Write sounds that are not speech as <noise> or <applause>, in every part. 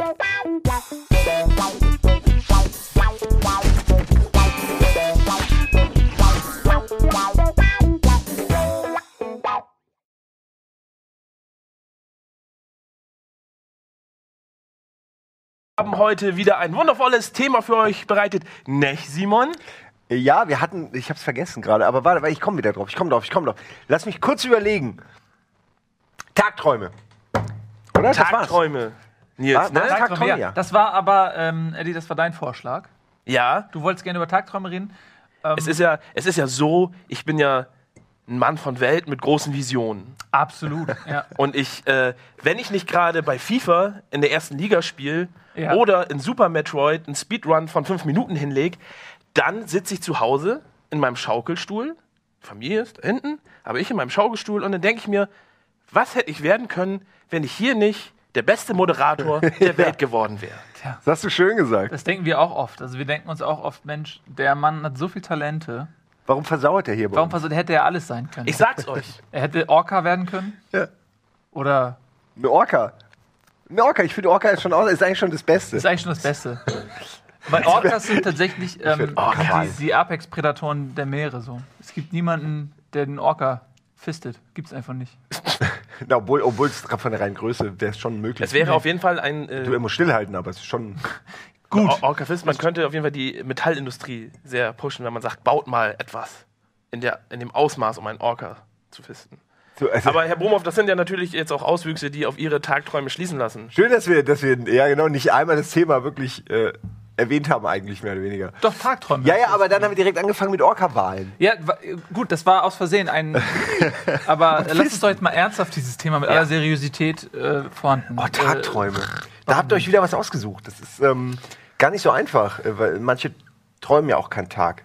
haben heute wieder ein wundervolles Thema für euch bereitet. Nicht, Simon? Ja, wir hatten, ich hab's vergessen gerade, aber warte, ich komme wieder drauf, ich komme drauf, ich komme drauf. Lass mich kurz überlegen. Tagträume. Oder? Tagträume. Nils, ne? Tagträume, ja. Das war aber, ähm, Eddie, das war dein Vorschlag. Ja, Du wolltest gerne über Tagträume reden. Ähm, es ist ja, es ist ja so, ich bin ja ein Mann von Welt mit großen Visionen. absolut. <laughs> Ja. Und ich, äh, wenn ich nicht gerade bei FIFA in der ersten Liga spiele Ja. oder in Super Metroid einen Speedrun von fünf Minuten hinleg, dann sitze ich zu Hause in meinem Schaukelstuhl. Familie ist da hinten, aber ich in meinem Schaukelstuhl und dann denke ich mir, was hätte ich werden können, wenn ich hier nicht der beste Moderator <laughs> der Welt geworden wäre. Das hast du schön gesagt. Das denken wir auch oft. Also wir denken uns auch oft, Mensch, der Mann hat so viel Talente. Warum versauert er hier bei Warum uns? versucht, hätte er alles sein können? Ich sag's euch. <laughs> er hätte Orca werden können. Ja. Oder Eine Orca. Eine Orca, ich finde Orca ist, schon, aus- ist eigentlich schon das Beste. ist eigentlich schon das Beste. <laughs> Weil Orcas sind tatsächlich ähm, Orca die, die Apex-Prädatoren der Meere. So. Es gibt niemanden, der den Orca fistet. Gibt's einfach nicht. <laughs> Na, obwohl, obwohl es von der reinen Größe wäre es schon möglich. Es wäre auf jeden Fall ein du, äh, er muss stillhalten, aber es ist schon. <laughs> gut. Orcafist. Man könnte auf jeden Fall die Metallindustrie sehr pushen, wenn man sagt, baut mal etwas in, der, in dem Ausmaß, um einen Orca zu fisten. So, also, Aber Herr Brumhoff, das sind ja natürlich jetzt auch Auswüchse, die auf Ihre Tagträume schließen lassen. schön, dass wir, dass wir ja genau nicht einmal das Thema wirklich äh, erwähnt haben, eigentlich mehr oder weniger. Doch, Tagträume. Ja, ja, aber dann haben wir direkt angefangen mit Orca-Wahlen. Ja, gut, das war aus Versehen ein. <laughs> aber äh, lass uns doch jetzt mal ernsthaft dieses Thema mit aller Seriosität äh, vorhanden. Oh, Tagträume. da habt ihr euch wieder was ausgesucht. Das ist ähm, gar nicht so einfach, äh, weil manche träumen ja auch keinen Tag.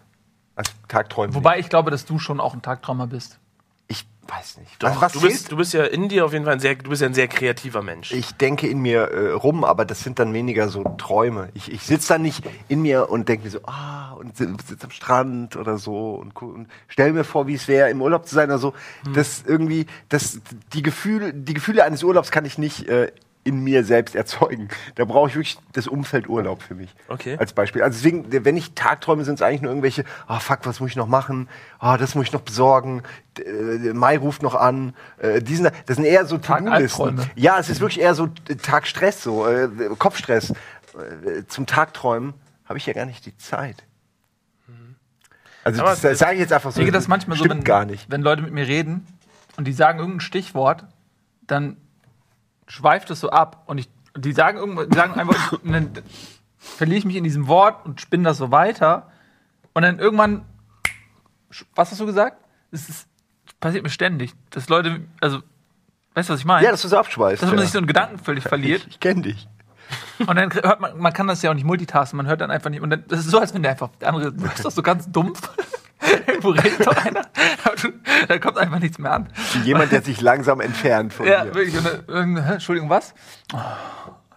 Also Tagträumen. Äh, wobei ich glaube, dass du schon auch ein Tagträumer bist. Ich weiß nicht. Doch, was was du, bist, du bist ja in dir auf jeden Fall ein sehr, du bist ja ein sehr kreativer Mensch. ich denke in mir äh, rum, aber das sind dann weniger so Träume. Ich, ich sitze dann nicht in mir und denke mir so, ah, und sitze am Strand oder so und, und stell mir vor, wie es wäre, im Urlaub zu sein oder so. Hm. Das irgendwie, das, die, Gefühle, die Gefühle eines Urlaubs kann ich nicht äh, in mir selbst erzeugen. Da brauche ich wirklich das Umfeld Urlaub für mich. Okay. Als Beispiel. Also deswegen, wenn ich Tagträume, sind es eigentlich nur irgendwelche, ah fuck, was muss ich noch machen? Ah, das muss ich noch besorgen. Äh, Mai ruft noch an. Äh, diesen, das sind eher so To-Do-Listen. Ja, es ist wirklich eher so äh, Tagstress, so äh, Kopfstress. Äh, zum Tagträumen habe ich ja gar nicht die Zeit. Also Aber das, das sage ich jetzt einfach so. Ich denke das manchmal so, wenn, gar nicht. wenn Leute mit mir reden und die sagen irgendein Stichwort, dann schweift es so ab und ich, die sagen irgendwas, die sagen einfach, <laughs> und dann verliere ich mich in diesem Wort und spinne das so weiter und dann irgendwann, was hast du gesagt? Es ist, das passiert mir ständig, dass Leute, also, weißt du, was ich meine? Ja, dass du so abschweißt. dass man ja. sich so einen Gedanken völlig verliert ich ich kenne dich. und dann hört man, man kann das ja auch nicht multitasken, man hört dann einfach nicht. Und dann, das ist so, als wenn der einfach, der andere, du bist doch so ganz dumpf. <laughs> Irgendwo redet doch einer, aber <laughs> du, da kommt einfach nichts mehr an. Wie jemand, der sich langsam entfernt von Ja, dir. wirklich. Dann, hä, Entschuldigung, was? Und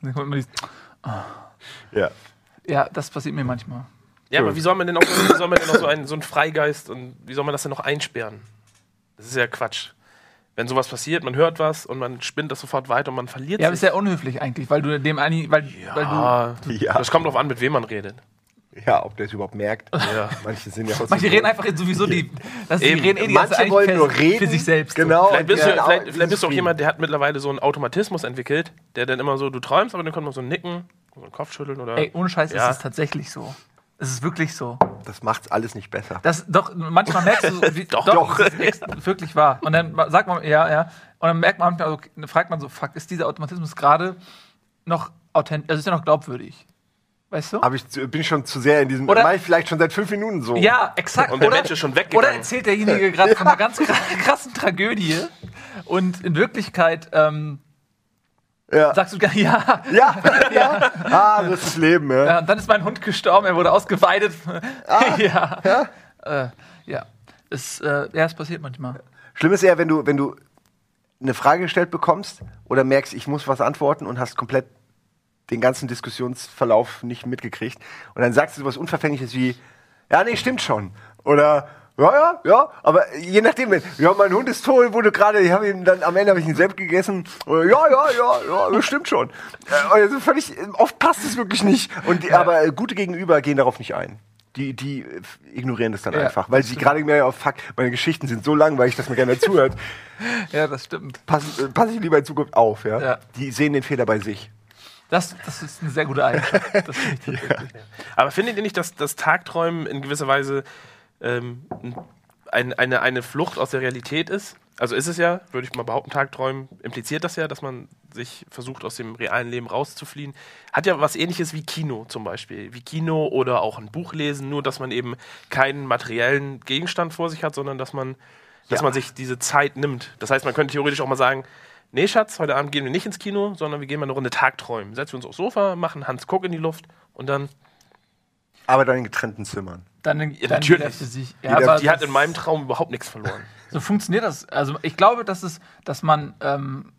dann kommt immer dieses, Ja. ja, das passiert mir manchmal. ja, aber wie soll man denn auch, wie soll man denn auch so, einen, so einen Freigeist und wie soll man das denn noch einsperren? Das ist ja Quatsch. Wenn sowas passiert, man hört was und man spinnt das sofort weiter und man verliert Ja, aber ist sich. ja unhöflich eigentlich, weil du dem eigentlich, weil, weil du, Ah, Ja. Das kommt drauf an, mit wem man redet. Ja, ob der es überhaupt merkt. Ja. Manche sind ja auch so- manche reden einfach sowieso die, das, die reden eh die Manche ganze wollen nur reden. für sich selbst. so. Genau. Vielleicht bist, du, vielleicht, vielleicht bist du auch jemand, der hat mittlerweile so einen Automatismus entwickelt, der dann immer so, du träumst, aber dann kommt noch so ein Nicken, so ein Kopfschütteln oder. Ey, ohne Scheiß Ja. ist es tatsächlich so. Es ist wirklich so. Das macht's alles nicht besser. Das, doch, manchmal merkst du, so, wie, <laughs> Doch, doch, das ist wirklich wahr. Und dann sagt man, ja, ja. Und dann merkt man manchmal, dann fragt man so, fuck, ist dieser Automatismus gerade noch authentisch, also ist ja noch glaubwürdig? Weißt du? Aber ich bin schon zu sehr in diesem. Oder- Mach ich vielleicht schon seit fünf Minuten so. Ja, exakt. Und der Mensch ist schon weggegangen. Oder erzählt derjenige gerade von einer <laughs> ganz kra- krassen Tragödie und in Wirklichkeit ähm, Ja. sagst du <laughs> gar ja. Ja, ja. Ah, das ist das Leben, ja. ja. Und dann ist mein Hund gestorben, er wurde ausgeweidet. Ah. <laughs> ja. Äh, ja. Es, äh, ja, es passiert manchmal. Schlimm ist eher, wenn du, wenn du eine Frage gestellt bekommst oder merkst, ich muss was antworten und hast komplett den ganzen Diskussionsverlauf nicht mitgekriegt. Und dann sagst du sowas Unverfängliches wie, ja, nee, stimmt schon. Oder, Ja, ja, ja, aber je nachdem, wenn- ja, mein Hund ist tot, wurde gerade, ich habe ihn dann, am Ende habe ich ihn selbst gegessen. Oder, ja, ja, ja, ja, das stimmt schon. Äh, Also völlig, oft passt es wirklich nicht. Und aber gute Gegenüber gehen darauf nicht ein. Die, die ignorieren das dann Ja, einfach, weil sie gerade mehr auf Fuck, meine Geschichten sind so langweilig, dass mir keiner zuhört. <laughs> Ja, das stimmt. Pass, äh, pass ich lieber in Zukunft auf, ja? Ja. Die sehen den Fehler bei sich. Das, das ist eine sehr gute Eigenschaft. Das finde ich <laughs> tatsächlich. Aber findet ihr nicht, dass das Tagträumen in gewisser Weise ähm, ein, eine, eine Flucht aus der Realität ist? Also ist es ja, würde ich mal behaupten, Tagträumen impliziert das ja, dass man sich versucht, aus dem realen Leben rauszufliehen. Hat ja was ähnliches wie Kino zum Beispiel. Wie Kino oder auch ein Buch lesen, nur dass man eben keinen materiellen Gegenstand vor sich hat, sondern dass man, dass Ja. man sich diese Zeit nimmt. Das heißt, man könnte theoretisch auch mal sagen, nee, Schatz, heute Abend gehen wir nicht ins Kino, sondern wir gehen mal eine Runde Tagträumen. Setzen wir uns aufs Sofa, machen Hans Guck in die Luft und dann Aber dann in getrennten Zimmern. Dann, dann natürlich. jeder für sich. Ja, aber Die hat in meinem Traum überhaupt nichts verloren. <laughs> So funktioniert das. Also ich glaube, dass es, dass man ähm,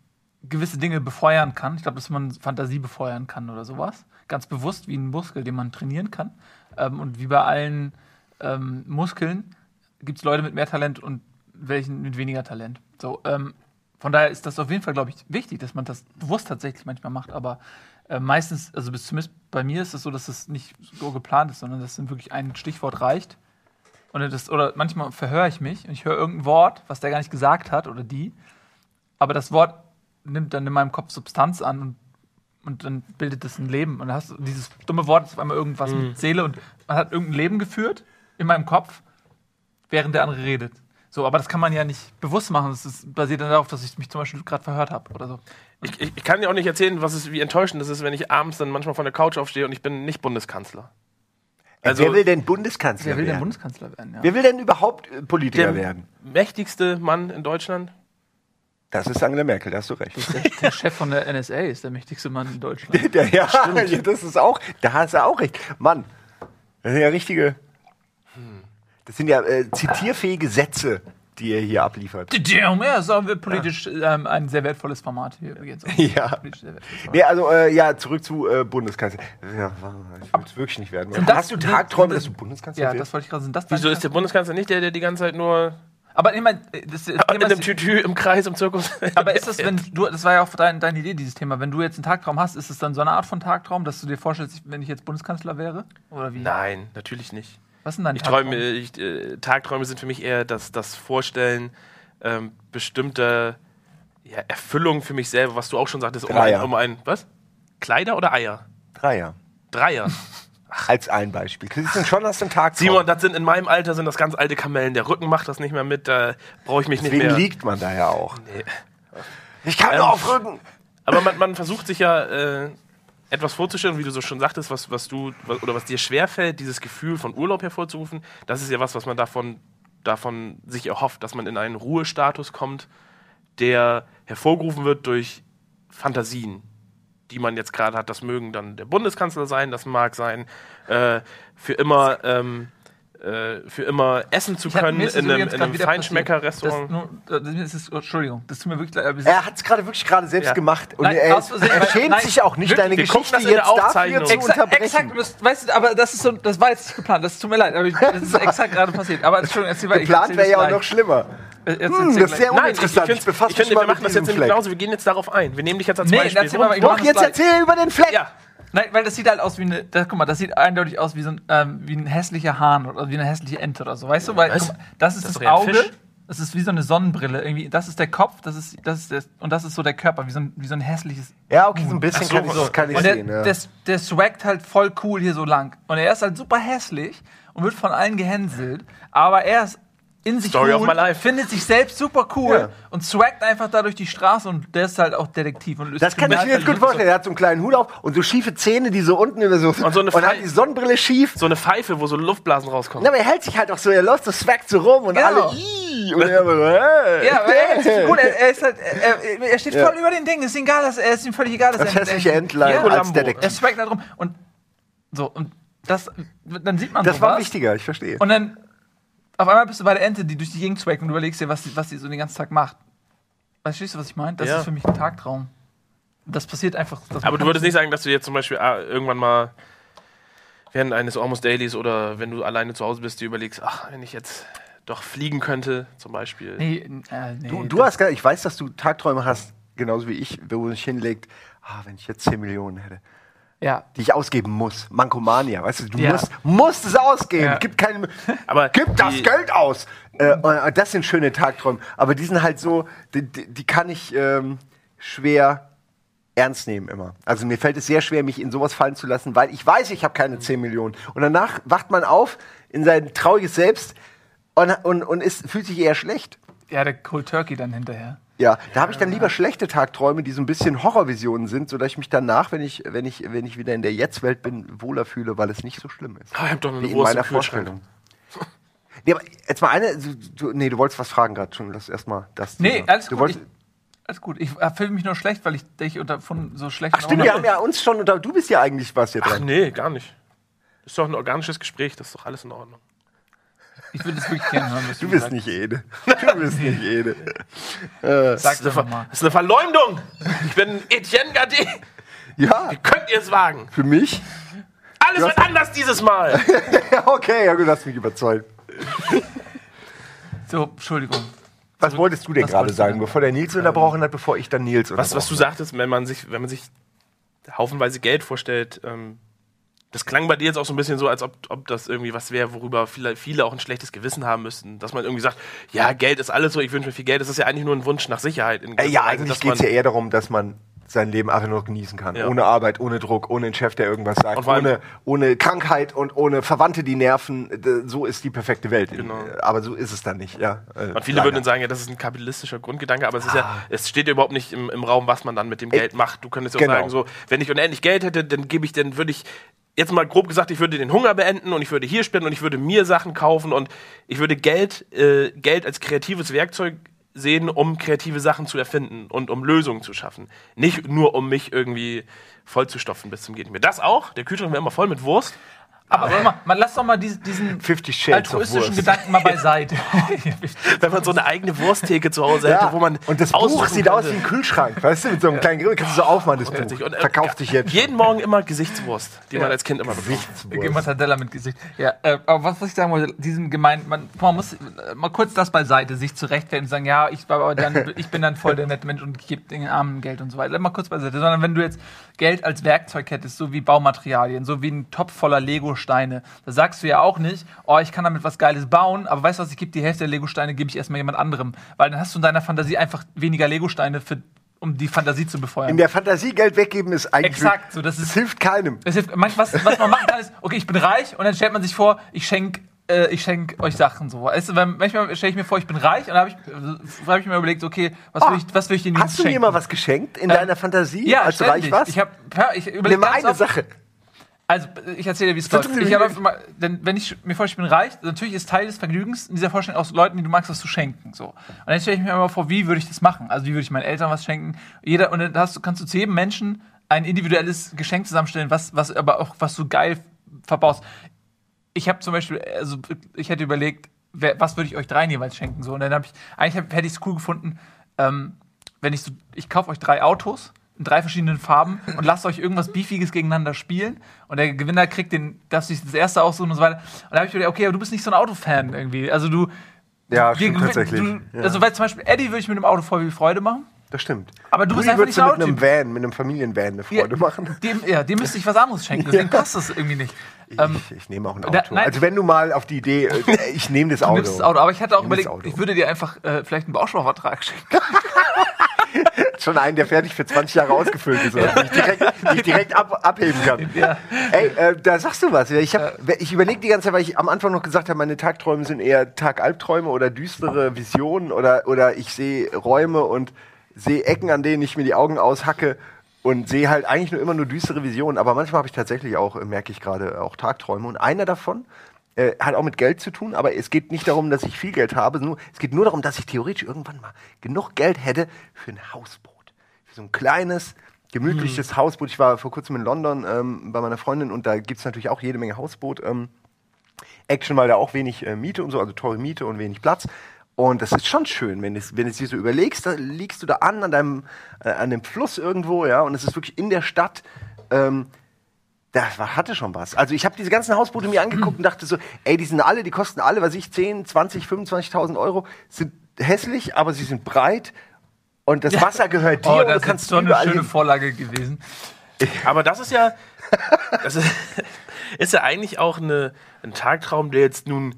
gewisse Dinge befeuern kann. Ich glaube, dass man Fantasie befeuern kann oder sowas. Ganz bewusst wie ein Muskel, den man trainieren kann. Ähm, und wie bei allen ähm, Muskeln gibt es Leute mit mehr Talent und welchen mit weniger Talent. So, ähm, von daher ist das auf jeden Fall, glaube ich, wichtig, dass man das bewusst tatsächlich manchmal macht. Aber äh, meistens, also bis zumindest bei mir ist es so, dass es nicht so geplant ist, sondern dass dann wirklich ein Stichwort reicht. Und das, oder manchmal verhöre ich mich und ich höre irgendein Wort, was der gar nicht gesagt hat oder die. Aber das Wort nimmt dann in meinem Kopf Substanz an und, und dann bildet es ein Leben. Und dann hast du dieses dumme Wort ist auf einmal irgendwas mit Seele und man hat irgendein Leben geführt in meinem Kopf, während der andere redet. So, aber das kann man ja nicht bewusst machen. Das basiert dann darauf, dass ich mich zum Beispiel gerade verhört habe oder so. Ich, ich, ich kann dir auch nicht erzählen, was es, wie enttäuschend es ist, wenn ich abends dann manchmal von der Couch aufstehe und ich bin nicht Bundeskanzler. Also- Wer will denn Bundeskanzler Wer will denn werden? Bundeskanzler werden? Ja. Wer will denn überhaupt äh, Politiker Der werden? mächtigste Mann in Deutschland? Das ist Angela Merkel, da hast du recht. Der, der Chef von der NSA ist der mächtigste Mann in Deutschland. <laughs> Der, ja, <laughs> das ist auch, da hast du auch recht. Mann, das sind ja richtige, das sind ja äh, zitierfähige Sätze, die er hier abliefert. Ja, ist auch politisch ähm, ein sehr wertvolles Format hier übrigens. Ja. Nee, also, äh, ja, zurück zu äh, Bundeskanzler. Ja, ich will es wirklich nicht werden. Sind das- hast du Tagträume, dass du Bundeskanzler Ja, das wollte ich gerade sagen. Das Wieso ist der Bundeskanzler nicht der, der die ganze Zeit nur Aber ich meine, das, das in einem ist, Tütü im Kreis im Zirkus? <laughs> aber ist das, wenn du, das war ja auch dein, deine Idee, dieses Thema, wenn du jetzt einen Tagtraum hast, ist es dann so eine Art von Tagtraum, dass du dir vorstellst, wenn ich jetzt Bundeskanzler wäre? Oder wie? Nein, natürlich nicht. Was sind deine Ich träume, ich, äh, Tagträume sind für mich eher das, das Vorstellen ähm, bestimmter ja, Erfüllungen für mich selber, was du auch schon sagtest, um ein, um ein, was? Kleider oder Eier? Dreier. Dreier. <laughs> Als ein Beispiel. Christian, schon hast du einen Tagtraum. Simon, das sind in meinem Alter sind das ganz alte Kamellen. Der Rücken macht das nicht mehr mit, da brauche ich mich nicht Deswegen mehr. liegt man da ja auch. Nee. Ich kann Ähm, nur auf Rücken. Aber man, man versucht sich ja äh, etwas vorzustellen, wie du so schon sagtest, was, was du was, oder was dir schwerfällt, dieses Gefühl von Urlaub hervorzurufen. Das ist ja was, was man davon, davon sich erhofft, dass man in einen Ruhestatus kommt, der hervorgerufen wird durch Fantasien, die man jetzt gerade hat. Das mögen dann der Bundeskanzler sein, das mag sein, äh, für immer. Ähm, äh, für immer essen zu Ich hab- können in einem, in einem Feinschmecker-Restaurant. Entschuldigung, das tut mir wirklich leid. Er hat es gerade wirklich gerade selbst Ja. gemacht. Und Nein, er, Versehen, er schämt nein, sich auch nicht, wirklich, deine Geschichte jetzt dafür zu Exakt, unterbrechen. exakt, das, weißt du, aber das ist so, das war jetzt nicht geplant, das tut mir leid, aber ich, das ist <laughs> exakt gerade passiert. Aber Entschuldigung, erzähl weiter. ich Geplant wäre ja auch noch schlimmer. Äh, jetzt Hm, das ist sehr Nein, ich, uninteressant. finde, Ich ich mich finde, wir machen das jetzt genauso. Wir gehen jetzt darauf ein. Wir nehmen dich jetzt als Nee, Beispiel. Doch, jetzt erzähl über den Fleck. Ja, Nein, weil das sieht halt aus wie eine, das, guck mal, das sieht eindeutig aus wie so ein, ähm, wie ein hässlicher Hahn oder wie eine hässliche Ente oder so, weißt du? Weil, Was? guck mal, das ist Das das, Auge, Fisch. das ist wie so eine Sonnenbrille, irgendwie, das ist der Kopf, das ist, das ist der, und das ist so der Körper, wie so ein, wie so ein hässliches. Ja, okay, so ein bisschen so, kann ich, das kann ich Und der, sehen. Ja. der, der swaggt halt voll cool hier so lang. Und er ist halt super hässlich und wird von allen gehänselt, aber er ist in sich Story cool, of my life. findet sich selbst super cool Ja. und swaggt einfach da durch die Straße und der ist halt auch Detektiv. Und löst Das kann ich mir jetzt gut vorstellen. Er hat so einen kleinen Hut auf und so schiefe Zähne, die so unten über so. Und so eine <laughs> und hat die Sonnenbrille schief. so eine Pfeife, wo so Luftblasen rauskommen. Na, aber er hält sich halt auch so, er läuft so, swaggt so rum und Genau. alle. Ii, und er so, hey. Ja, aber er, ist gut, er, er, ist halt, er, er steht Ja. voll über den Ding. Ist ihm egal, dass, er ist ihm völlig egal, dass Das er hässliche Entlein Ja, als. Detektiv. Er swaggt da drum. Und so, und das, dann sieht man Das war sowas. wichtiger, ich verstehe. Und dann auf einmal bist du bei der Ente, die durch die Gegend swaggt und du überlegst dir, was sie, was so den ganzen Tag macht. Verstehst du, was ich meine? Das Ja. ist für mich ein Tagtraum. Das passiert einfach. das Aber du würdest nicht sagen, dass du jetzt zum Beispiel ah, irgendwann mal während eines Almost Dailies oder wenn du alleine zu Hause bist, dir überlegst, ach, wenn ich jetzt doch fliegen könnte, zum Beispiel. Nee, äh, nee, Du, du hast gar, ich weiß, dass du Tagträume hast, genauso wie ich, wo man sich hinlegt, ah, wenn ich jetzt 10 Millionen hätte, Ja. die ich ausgeben muss. Mankomania, weißt du, du Ja. musst, musst es ausgeben. Ja. Gib keine, <laughs> Aber gib das Geld aus. Äh, und das sind schöne Tagträume. Aber die sind halt so, die, die, die kann ich ähm, schwer ernst nehmen immer. Also mir fällt es sehr schwer, mich in sowas fallen zu lassen, weil ich weiß, ich habe keine 10 Millionen. Und danach wacht man auf in sein trauriges Selbst und, und, und ist, fühlt sich eher schlecht. Ja, der Cold Turkey dann hinterher. Ja, da habe ich dann lieber schlechte Tagträume, die so ein bisschen Horrorvisionen sind, sodass ich mich danach, wenn ich, wenn ich, wenn ich wieder in der Jetzt-Welt bin, wohler fühle, weil es nicht so schlimm ist. Ah, ich hab doch eine Wie in Wurst meiner im Kühlschrank. Vorstellung. <laughs> Nee, aber jetzt mal eine, du, nee, du wolltest was fragen gerade schon, lass erstmal das. Nee, Thema. alles du gut. Wolltest, Ich, alles gut. Ich fühle mich nur schlecht, weil ich dich unter von so schlechten ach stimmt, wir haben ja uns schon, unter, du bist ja eigentlich was hier Ach dran. nee, gar nicht. Das ist doch ein organisches Gespräch, das ist doch alles in Ordnung. Ich würde es wirklich gerne hören, was Du bist sagst. nicht Ede. Du bist <laughs> nicht Ede. Sag Das ist, doch eine Ver mal. das ist eine Verleumdung! Ich bin Etienne Gade! Ja, Wie könnt ihr es wagen? für mich? Alles wird anders dieses Mal! <laughs> Okay, ja, du hast mich überzeugt. So, Entschuldigung. Was wolltest du denn gerade du sagen, denn? bevor der Nils unterbrochen hat, bevor ich dann Nils Was, was du unterbrochen sagtest, wenn man sich, wenn man sich haufenweise Geld vorstellt, ähm, das klang bei dir jetzt auch so ein bisschen so, als ob, ob das irgendwie was wäre, worüber viele, viele auch ein schlechtes Gewissen haben müssten. Dass man irgendwie sagt, ja, Geld ist alles so, ich wünsche mir viel Geld. Das ist ja eigentlich nur ein Wunsch nach Sicherheit. In Äh, ja, Weise, eigentlich geht es ja eher darum, dass man sein Leben einfach nur genießen kann. Ja. Ohne Arbeit, ohne Druck, ohne einen Chef, der irgendwas sagt, ohne, ohne Krankheit und ohne Verwandte, die nerven. D- So ist die perfekte Welt. Genau. Äh, Aber so ist es dann nicht. Ja. Äh, Und viele leider. würden dann sagen, ja, das ist ein kapitalistischer Grundgedanke, aber es ist Ah. ja, es steht ja überhaupt nicht im, im Raum, was man dann mit dem Geld macht. Du könntest ja genau. sagen, so, wenn ich unendlich Geld hätte, dann gebe ich, dann würde ich, jetzt mal grob gesagt, ich würde den Hunger beenden und ich würde hier spenden und ich würde mir Sachen kaufen und ich würde Geld, äh, Geld als kreatives Werkzeug sehen, um kreative Sachen zu erfinden und um Lösungen zu schaffen. Nicht nur, um mich irgendwie vollzustopfen bis zum geht. Das auch, der Kühlschrank wäre immer voll mit Wurst. Aber warte mal, man lass doch mal diesen, diesen altruistischen. Gedanken mal beiseite. <laughs> Wenn man so eine eigene Wursttheke zu Hause hätte, Ja, wo man und das Buch sieht aus wie könnte. ein Kühlschrank, weißt du, mit so einem kleinen Grill kannst du so aufmachen, das. Buch. Und, äh, Verkauft sich jetzt. Jeden Morgen immer Gesichtswurst, die man Ja. als Kind immer bekommt. Mortadella mit Gesicht. Ja, äh, aber was, ich sagen wollte, diesen gemein, man, man muss äh, mal kurz das beiseite, sich zu rechtfertigen und sagen, ja, ich, aber dann, <laughs> ich bin dann voll der nette Mensch und gebe den Armen Geld und so weiter. Mal kurz beiseite. Sondern wenn du jetzt Geld als Werkzeug hättest, so wie Baumaterialien, so wie ein Topf voller Lego-Steine, da sagst du ja auch nicht, oh, ich kann damit was Geiles bauen, aber weißt du was, ich gebe die Hälfte der Lego-Steine, gebe ich erstmal jemand anderem. Weil dann hast du in deiner Fantasie einfach weniger Lego-Steine, für, um die Fantasie zu befeuern. In der Fantasie Geld weggeben ist eigentlich. Exakt, so, das ist- hilft keinem. Es hilft, was, was man machen kann, ist, okay, ich bin reich und dann stellt man sich vor, ich schenke äh, ich schenk euch Sachen so. Weißt du, manchmal stelle ich mir vor, ich bin reich und dann habe ich, äh, hab ich mir überlegt, okay, was will ich, was will ich den Jungs Ah, Hast du mir mal was geschenkt in Ähm, deiner Fantasie, ja, als du reich warst? Ich habe, ich überlege Nimm mal ganz eine Sache. Also, ich erzähle dir, wie es läuft. Ich habe einfach mal, denn wenn ich mir vorstelle, ich bin reich, natürlich ist Teil des Vergnügens in dieser Vorstellung auch Leuten, die du magst, was zu schenken. So. Und dann stelle ich mir immer vor, wie würde ich das machen? Also, wie würde ich meinen Eltern was schenken? Jeder, und dann hast kannst du zu jedem Menschen ein individuelles Geschenk zusammenstellen, was, was aber auch, was du geil verbaust. Ich habe zum Beispiel, also ich hätte überlegt, wer, was würde ich euch dreien jeweils schenken? So. Und dann habe ich, eigentlich hab, hätte ich es cool gefunden, ähm, wenn ich so, ich kaufe euch drei Autos in drei verschiedenen Farben und lasst euch irgendwas Beefiges gegeneinander spielen und der Gewinner kriegt den, darf sich das erste aussuchen und so weiter. Und da habe ich mir gedacht, okay, aber du bist nicht so ein Autofan irgendwie. Also du. Ja, stimmt tatsächlich. Du, Ja. Also, weil zum Beispiel Eddie würde ich mit dem Auto voll viel Freude machen. Das stimmt. Aber du bist Rudi einfach würdest nicht du so mit einem. Van, mit einem Familienvan eine Freude machen. Dem, ja, dem müsste ich was anderes schenken, <laughs> deswegen passt das irgendwie nicht. Ähm, ich, ich nehme auch ein Auto. da- nein. also wenn du mal auf die Idee, äh, ich nehme das du Auto. nimmst das Auto. Aber ich hatte auch das überlegt, ich würde dir einfach äh, vielleicht einen Bausparvertrag schenken. <laughs> <laughs> Schon einen, der fertig für 20 Jahre ausgefüllt ist, oder? den ich direkt, ich direkt ab, abheben kann. Ja. Ey, äh, da sagst du was. Ich, hab- ich überlege die ganze Zeit, weil ich am Anfang noch gesagt habe, meine Tagträume sind eher Tagalbträume oder düstere Visionen oder, oder ich sehe Räume und sehe Ecken, an denen ich mir die Augen aushacke und sehe halt eigentlich nur immer nur düstere Visionen. Aber manchmal habe ich tatsächlich auch, merke ich gerade, auch Tagträume. Und einer davon äh, hat auch mit Geld zu tun, aber es geht nicht darum, dass ich viel Geld habe. Nur, es geht nur darum, dass ich theoretisch irgendwann mal genug Geld hätte für ein Hausboot. Für so ein kleines, gemütliches Hausboot. Ich war vor kurzem in London ähm, bei meiner Freundin und da gibt's natürlich auch jede Menge Hausboot. Ähm, Action, weil da auch wenig äh, Miete und so, also teure Miete und wenig Platz. Und das ist schon schön, wenn es, wenn es dir so überlegst, da liegst du da an, an deinem, äh, an dem Fluss irgendwo, ja, und es ist wirklich in der Stadt. Ähm, Das war, hatte schon was. Also ich habe diese ganzen Hausboote mir angeguckt und dachte so, ey, die sind alle, die kosten alle, was ich, 10, 20, 25.000 Euro, sind hässlich, aber sie sind breit und das <laughs> Wasser gehört dir Oh, und du das kannst ist so eine schöne hin. Vorlage gewesen. Aber das ist ja, das ist, <laughs> ist ja eigentlich auch eine, ein Tagtraum, der jetzt nun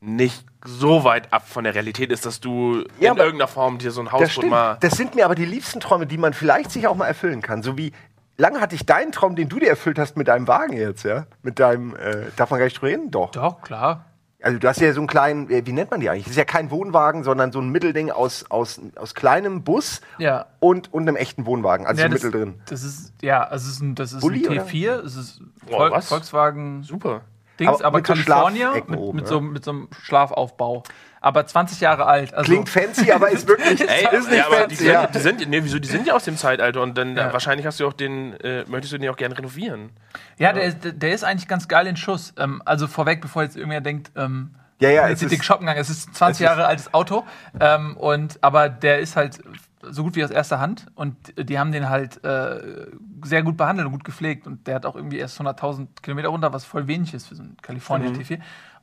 nicht so weit ab von der Realität ist, dass du Ja, in irgendeiner Form dir so ein Das Hausboot mal. Das sind mir aber die liebsten Träume, die man vielleicht sich auch mal erfüllen kann. So wie lange hatte ich deinen Traum, den du dir erfüllt hast mit deinem Wagen jetzt, ja? Mit deinem, äh, darf man gar nicht reden? Doch. Doch, klar. Also du hast ja so einen kleinen, äh, wie nennt man die eigentlich? Das ist ja kein Wohnwagen, sondern so ein Mittelding aus, aus, aus kleinem Bus Ja. und, und einem echten Wohnwagen, also Ja, so das, mittel drin. Das ist, ja, also es ist ein, das ist Bulli, ein oder? T4, es ist Vol was? Volkswagen Super. Dings, Aber aber, mit so California Schlafecken mit, mit, ja? so, mit so einem Schlafaufbau. Aber 20 Jahre alt. Also, Klingt fancy, aber ist wirklich <laughs> Ey, ist nicht ja, aber die fancy. sind, Ja. die sind, nee, wieso, die sind ja aus dem Zeitalter und dann Ja. äh, wahrscheinlich hast du auch den, äh, möchtest du den auch gerne renovieren. Ja, der ist, der ist eigentlich ganz geil in Schuss. Ähm, also vorweg, bevor jetzt irgendwer denkt, ähm, Ja, ja, jetzt es sind die ist- shoppen gegangen. Es ist ein 20 Jahre altes Auto. Ähm, und, aber der ist halt so gut wie aus erster Hand. Und die haben den halt äh, sehr gut behandelt und gut gepflegt. Und der hat auch irgendwie erst 100.000 Kilometer runter, was voll wenig ist für so einen California Mhm.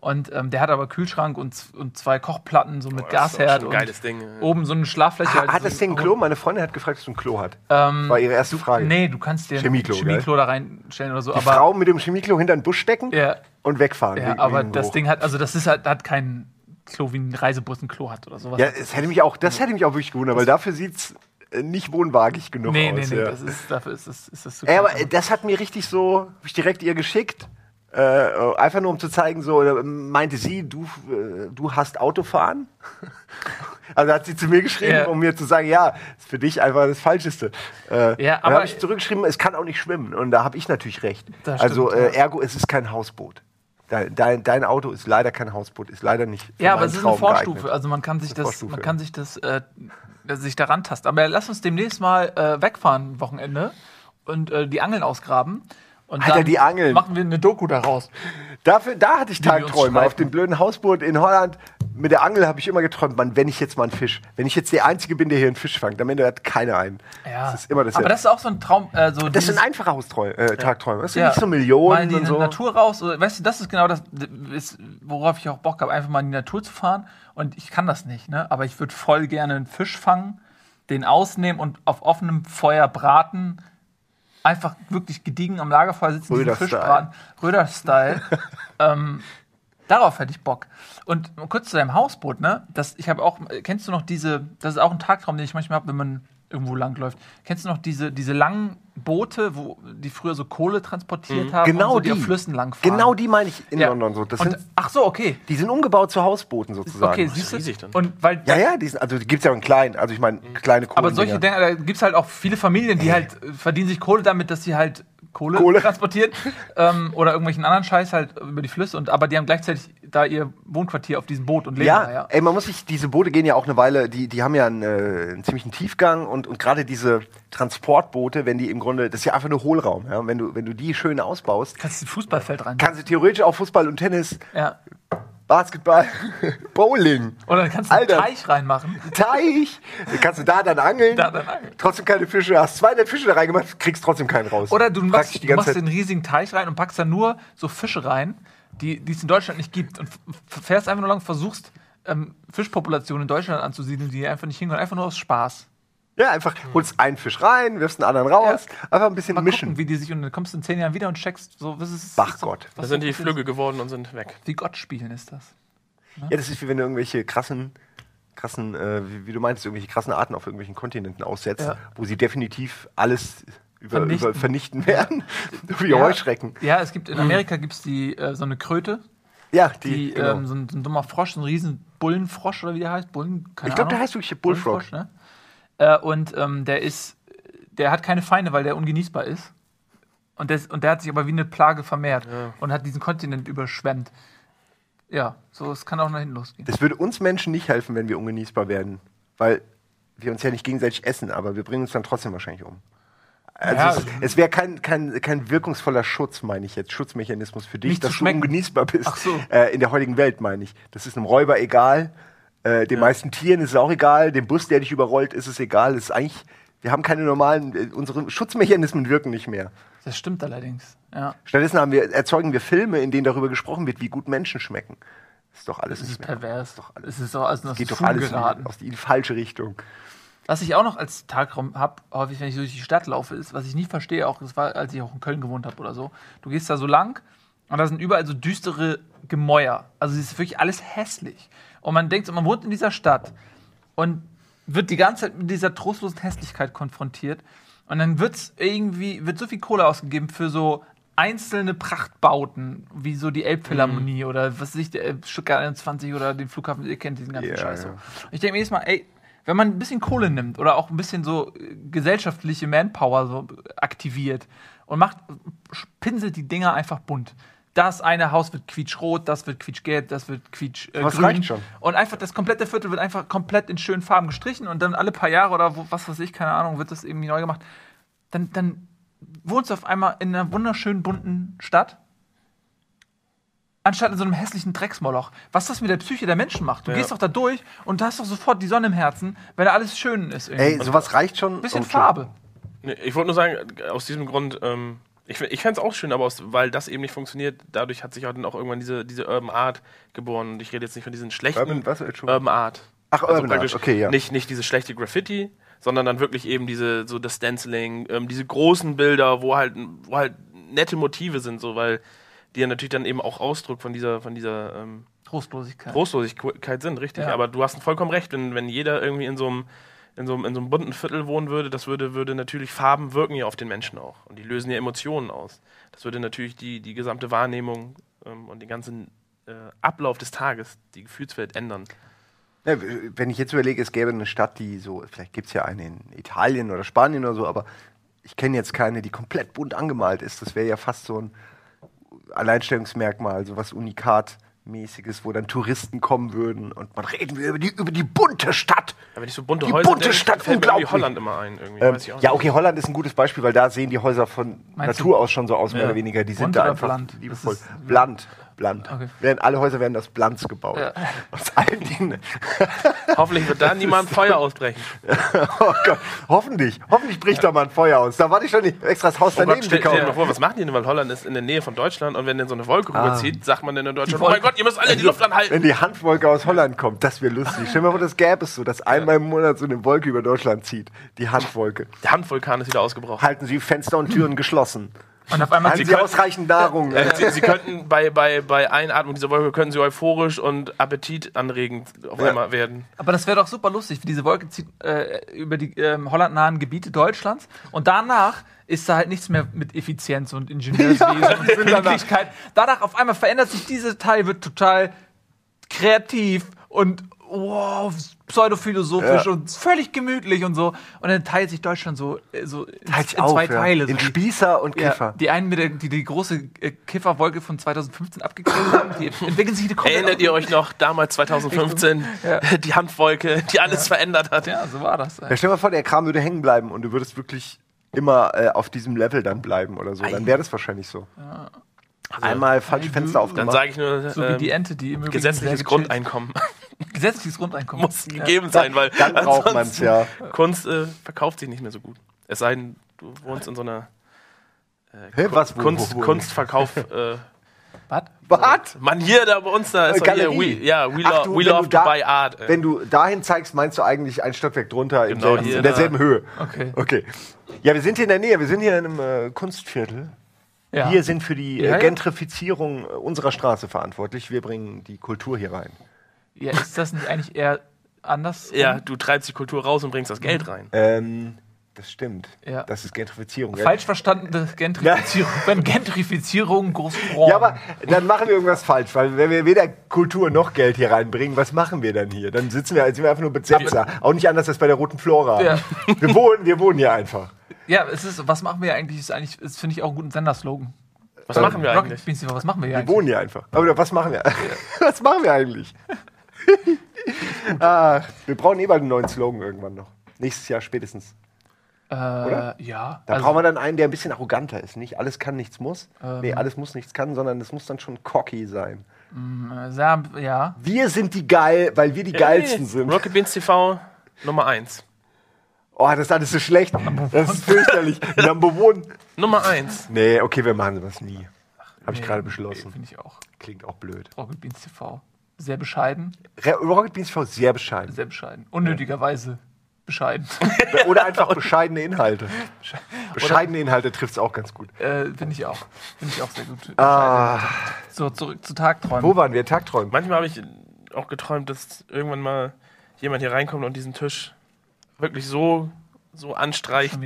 T4. Und ähm, der hat aber Kühlschrank und, und zwei Kochplatten, so mit das auch Gasherd. schon ein und geiles Ding. Oben so eine Schlaffläche. Ha- halt Hat so das Ding ein Klo? Meine Freundin hat gefragt, ob es ein Klo hat. Ähm, War ihre erste Frage. Nee, du kannst dir ein Chemieklo, Chemieklo da reinstellen oder so. Die aber Frau mit dem Chemieklo hinter den Busch stecken Ja. und wegfahren. Ja, aber das. Ding hat, also das ist halt, hat kein Klo wie ein Reisebus ein Klo hat oder sowas. Ja, es hätte mich auch, das hätte mich auch wirklich gewundert, weil dafür sieht's äh, nicht wohnwagig genug nee, aus. nee, nee, ja. das ist, dafür ist das, ist das zu Ey, aber das hat mir richtig so, hab ich direkt ihr geschickt. Äh, einfach nur um zu zeigen, so meinte sie, du, äh, du hast Autofahren. <laughs> also hat sie zu mir geschrieben, Ja. um mir zu sagen, ja, ist für dich einfach das Falscheste. Äh, Ja, aber- habe ich zurückgeschrieben, es kann auch nicht schwimmen. Und da habe ich natürlich recht. Das also stimmt, äh, ergo, es ist kein Hausboot. Dein, dein, dein Auto ist leider kein Hausboot, ist leider nicht. ja, aber es ist eine Vorstufe. geeignet. Also man kann sich Das das, man kann sich das, äh, sich daran tasten. Aber lass uns demnächst mal äh, wegfahren, Wochenende, und die Angeln ausgraben. Und Alter, die Angeln. machen wir eine Doku daraus. Dafür, da hatte ich Tagträume. Auf dem blöden Hausboot in Holland mit der Angel habe ich immer geträumt, Mann, wenn ich jetzt mal einen Fisch, wenn ich jetzt der Einzige bin, der hier einen Fisch fangt, am Ende hat keiner einen. Ja. Das ist immer dasselbe. Aber das ist auch so ein Traum. Äh, so Das sind einfache Hausträume, äh, Tagträume. Das sind Ja. nicht so mal in Millionen die und so. Natur raus. Oder, weißt du, das ist genau das, ist, worauf ich auch Bock habe, einfach mal in die Natur zu fahren. Und ich kann das nicht, ne? Aber ich würde voll gerne einen Fisch fangen, den ausnehmen und auf offenem Feuer braten. Einfach wirklich gediegen am Lagerfeuer sitzen, diesen Röder-Style. Fisch braten. Röder-Style. <laughs> ähm, darauf hätte ich Bock. Und kurz zu deinem Hausboot, ne? Das, ich habe auch, kennst du noch diese, das ist auch ein Tagtraum, den ich manchmal habe, wenn man irgendwo langläuft. Kennst du noch diese, diese langen Boote, wo die früher so Kohle transportiert haben Genau so, die. auf Flüssen langfahren? Genau die meine ich in Ja. London so. Das und, sind, ach so, okay. die sind umgebaut zu Hausbooten sozusagen. Okay, siehst du? riesig dann. Und weil ja, ja, die sind, also die gibt es ja auch in kleinen, also ich meine kleine Kohle. aber solche Dinger, da gibt es halt auch viele Familien, die halt äh, verdienen sich Kohle damit, dass sie halt Kohle, Kohle. transportieren <laughs> ähm, oder irgendwelchen anderen Scheiß halt über die Flüsse und aber die haben gleichzeitig da ihr Wohnquartier auf diesem Boot und leben Ja, da, ja. ey, man muss sich, diese Boote gehen ja auch eine Weile, die, die haben ja einen, äh, einen ziemlichen Tiefgang und, und gerade diese Transportboote, wenn die im Grunde, das ist ja einfach nur Hohlraum, ja, wenn du, wenn du die schön ausbaust, Kannst du ein Fußballfeld rein. kannst du theoretisch auch Fußball und Tennis, ja. Basketball, <laughs> Bowling, Oder kannst du einen. Teich reinmachen. Teich, dann kannst du da dann angeln, Da dann angeln. trotzdem keine Fische, hast 200 Fische da reingemacht, kriegst trotzdem keinen raus. Oder du machst, du machst den riesigen Teich rein und packst da nur so Fische rein, die es in Deutschland nicht gibt. Und fährst einfach nur lang, versuchst ähm, Fischpopulationen in Deutschland anzusiedeln, die einfach nicht hingehören. Einfach nur aus Spaß. Ja, einfach holst einen Fisch rein, wirfst einen anderen raus, einfach ein bisschen Mal mischen. gucken, wie die sich und dann kommst du in zehn Jahren wieder und checkst, so, was ist Bachgott. So, Da sind die Flügge geworden und sind weg. Wie Gott spielen ist das. Ja, das ist wie wenn du irgendwelche krassen, krassen, äh, wie, wie du meinst, irgendwelche krassen Arten auf irgendwelchen Kontinenten aussetzt, Ja. wo sie definitiv alles über, Vernichten. über, vernichten werden. <laughs> wie Ja. Heuschrecken. Ja, es gibt in Amerika gibt's die äh, so eine Kröte, Ja, die, die, genau. ähm, so, ein, so ein dummer Frosch, so ein riesen Bullenfrosch oder wie der heißt, Bullen, keine ich glaube, der heißt wirklich Bullfrog. Bullfrosch, ne? Äh, und ähm, der ist, der hat keine Feinde, weil der ungenießbar ist. Und der, ist- und der hat sich aber wie eine Plage vermehrt und hat diesen Kontinent überschwemmt. Ja, so es kann auch nach hinten losgehen. Das würde uns Menschen nicht helfen, wenn wir ungenießbar werden, weil wir uns ja nicht gegenseitig essen, aber wir bringen uns dann trotzdem wahrscheinlich um. Also Ja. es, es wäre kein, kein, kein wirkungsvoller Schutz, meine ich jetzt, Schutzmechanismus für dich, dass du ungenießbar bist. Ach so. Äh, in der heutigen Welt, meine ich. Das ist einem Räuber egal. Äh, den meisten Tieren ist es auch egal. Dem Bus, der dich überrollt, ist es egal. Es ist eigentlich, wir haben keine normalen, äh, unsere Schutzmechanismen wirken nicht mehr. Das stimmt allerdings. Ja. Stattdessen wir, erzeugen wir Filme, in denen darüber gesprochen wird, wie gut Menschen schmecken. Ist doch alles Das ist nicht pervers. doch alles- Es ist doch alles nur Geht doch alles in, aus die, falsche Richtung. Was ich auch noch als Tagraum habe, häufig, wenn ich durch die Stadt laufe, ist, was ich nie verstehe, auch das war, als ich auch in Köln gewohnt habe oder so. Du gehst da so lang und da sind überall so düstere Gemäuer. Also es ist wirklich alles hässlich. Und man denkt, so, man wohnt in dieser Stadt und wird die ganze Zeit mit dieser trostlosen Hässlichkeit konfrontiert. Und dann wird's irgendwie, wird so viel Kohle ausgegeben für so einzelne Prachtbauten, wie so die Elbphilharmonie oder was weiß ich, der Stuttgart 21 oder den Flughafen, ihr kennt diesen ganzen Ja, Scheiß. ja. so. Ich denke mir jedes Mal, ey, wenn man ein bisschen Kohle nimmt oder auch ein bisschen so gesellschaftliche Manpower so aktiviert und macht, pinselt die Dinger einfach bunt. Das eine Haus wird quietschrot, das wird quietschgelb, das wird quietsch äh, grün. reicht schon. Und einfach das komplette Viertel wird einfach komplett in schönen Farben gestrichen und dann alle paar Jahre oder wo, was weiß ich, keine Ahnung, wird das irgendwie neu gemacht. Dann, dann wohnst du auf einmal in einer wunderschönen bunten Stadt. Anstatt in so einem hässlichen Drecksmoloch. Was das mit der Psyche der Menschen macht. Du Ja. gehst doch da durch und da hast doch sofort die Sonne im Herzen, weil da alles schön ist. irgendwie. Ey, sowas reicht schon. Ein bisschen Okay. Farbe. Nee, Ich wollte nur sagen, aus diesem Grund, ähm, ich, ich fände es auch schön, aber aus, weil das eben nicht funktioniert, dadurch hat sich auch dann auch irgendwann diese, diese Urban Art geboren. Und ich rede jetzt nicht von diesen schlechten Urban, was? Urban Art. Ach, Also Urban Art, okay, ja. Nicht, nicht diese schlechte Graffiti, sondern dann wirklich eben diese, so das Stenciling, ähm, diese großen Bilder, wo halt, wo halt nette Motive sind, so, weil die ja natürlich dann eben auch Ausdruck von dieser, von dieser ähm, Trostlosigkeit. Trostlosigkeit sind, richtig. Ja. Aber du hast vollkommen recht, wenn, wenn jeder irgendwie in so einem in so, einem, in so einem bunten Viertel wohnen würde, das würde, würde natürlich Farben wirken ja auf den Menschen auch. Und die lösen ja Emotionen aus. Das würde natürlich die, die gesamte Wahrnehmung ähm, und den ganzen äh, Ablauf des Tages, die Gefühlswelt ändern. Ja, wenn ich jetzt überlege, es gäbe eine Stadt, die so, vielleicht gibt es ja eine in Italien oder Spanien oder so, aber ich kenne jetzt keine, die komplett bunt angemalt ist. Das wäre ja fast so ein Alleinstellungsmerkmal, so was Unikat-mäßiges, wo dann Touristen kommen würden und man reden wir über die, über die bunte Stadt. Aber ich so bunte Die Häuser bunte denke, Stadt, fällt mir unglaublich. Holland immer ein. Irgendwie. Ähm, Weiß ich auch ja, nicht. okay, Holland ist ein gutes Beispiel, weil da sehen die Häuser von Meinst Natur du- aus schon so aus, mehr Ja. oder weniger. Die sind da einfach bland? liebevoll. Bland, bland. Okay. Werden, alle Häuser werden aus Blanz gebaut. Ja. Aus allen Dingen. <laughs> Hoffentlich wird da niemand Feuer ausbrechen. <laughs> Oh Gott, hoffentlich. Hoffentlich bricht da mal ein Feuer aus. Da warte ich schon nicht extra das Haus Oh daneben Gott, stell, stell dir mal gekauft. vor, was machen die denn? Weil Holland ist in der Nähe von Deutschland und wenn dann so eine Wolke Ah. rüberzieht, sagt man dann in Deutschland, oh mein Gott, ihr müsst alle die Luft anhalten. Wenn die Handwolke aus Holland kommt, das wäre lustig. Stell dir mal vor, das gäbe es so, dass einmal im Monat so eine Wolke über Deutschland zieht. Die Handwolke. Der Handvulkan ist wieder ausgebrochen. Halten Sie Fenster und Türen geschlossen. Und auf einmal Haben sie Sie ausreichend Nahrung. Äh, Sie, Sie könnten bei, bei, bei Einatmung dieser Wolke könnten Sie euphorisch und appetitanregend auf Ja. einmal werden. Aber das wäre doch super lustig, wie diese Wolke zieht äh, über die ähm, hollandnahen Gebiete Deutschlands und danach ist da halt nichts mehr mit Effizienz und Ingenieurswesen <laughs> Ja, und Pünktlichkeit. Danach auf einmal verändert sich dieser Teil, wird total kreativ und wow, pseudophilosophisch Ja. und völlig gemütlich und so. Und dann teilt sich Deutschland so, äh, so in, Teilt in auf, zwei ja. Teile. In so die- Spießer und ja, Kiffer. die einen, mit der, die die große äh, Kifferwolke von 2015 abgekriegt haben, die <laughs> entwickeln sich die Erinnert ihr euch noch damals <laughs> 2015 Ja. <laughs> die Handwolke, die alles verändert hat? Ja, so war das. Ja, stell dir mal vor, der Kram würde hängen bleiben und du würdest wirklich immer äh, auf diesem Level dann bleiben oder so. Dann wäre das wahrscheinlich so. Einmal falsche Fenster Dann aufgemacht. sage ich nur, So wie ähm, die Ente, die im Übrigen gesetzliches Grundeinkommen Gesetzliches Grundeinkommen. muss gegeben sein, weil dann braucht man's, ansonsten ja. Kunst äh, verkauft sich nicht mehr so gut. Es sei denn, du wohnst in so einer Hä, was? Wo, Kunst, wo, wo? Kunstverkauf. <laughs> Äh, Was? Was? Mann, hier da bei uns, da ist Äh, doch hier, Galerie. we, ja, we, Ach du, we wenn du love da- to buy art. äh. Wenn du dahin zeigst, meinst du eigentlich ein Stockwerk drunter Genau, in da. derselben Höhe. Okay. Okay. Ja, wir sind hier in der Nähe. Wir sind hier in einem äh, Kunstviertel. Ja. Wir sind für die äh, Gentrifizierung äh, unserer Straße verantwortlich. Wir bringen die Kultur hier rein. Ja, ist das nicht eigentlich eher anders? ja, du treibst die Kultur raus und bringst das Geld rein. Ähm, das stimmt. Ja. Das ist Gentrifizierung. Falsch verstandene Gentrifizierung. Wenn Gentrifizierung groß. <laughs> Ja, aber dann machen wir irgendwas falsch, weil wenn wir weder Kultur noch Geld hier reinbringen, was machen wir dann hier? Dann sitzen wir, sind wir einfach nur Besetzer. Auch nicht anders als bei der Roten Flora. Ja. Wir, wohnen, wir wohnen hier einfach. ja, es ist, was machen wir eigentlich? Ist eigentlich, ist, finde ich auch einen guten Senderslogan. Was machen wir eigentlich? Was machen wir hier Wir eigentlich? wohnen hier einfach. Aber was machen wir? <laughs> was machen wir eigentlich? <laughs> Ach, wir brauchen eh bald einen neuen Slogan irgendwann noch. Nächstes Jahr spätestens. Äh, Oder? Ja. Da also, brauchen wir dann einen, der ein bisschen arroganter ist. Nicht alles kann, nichts muss. Ähm. nee, alles muss, nichts kann, sondern es muss dann schon cocky sein. äh, sehr, ja. Wir sind die geil, weil wir die geilsten sind. Rocket Beans TV Nummer 1. Oh, das ist alles so schlecht. Das ist fürchterlich. <laughs> Number one. Nummer eins. Nee, okay, wir machen sowas nie. Habe ich Nee, gerade nee, beschlossen. Finde ich auch. Klingt auch blöd. Rocket Beans TV. Sehr bescheiden, Rocket Beans TV sehr bescheiden. sehr bescheiden. Unnötigerweise bescheiden. <laughs> Oder einfach bescheidene Inhalte. Bescheidene Inhalte trifft es auch ganz gut. äh, Finde ich auch. Finde ich auch sehr gut. Ah, So, zurück zu Tagträumen. wo waren wir? Tagträumen. Manchmal habe ich auch geträumt, dass irgendwann mal jemand hier reinkommt und diesen Tisch wirklich so, so anstreicht,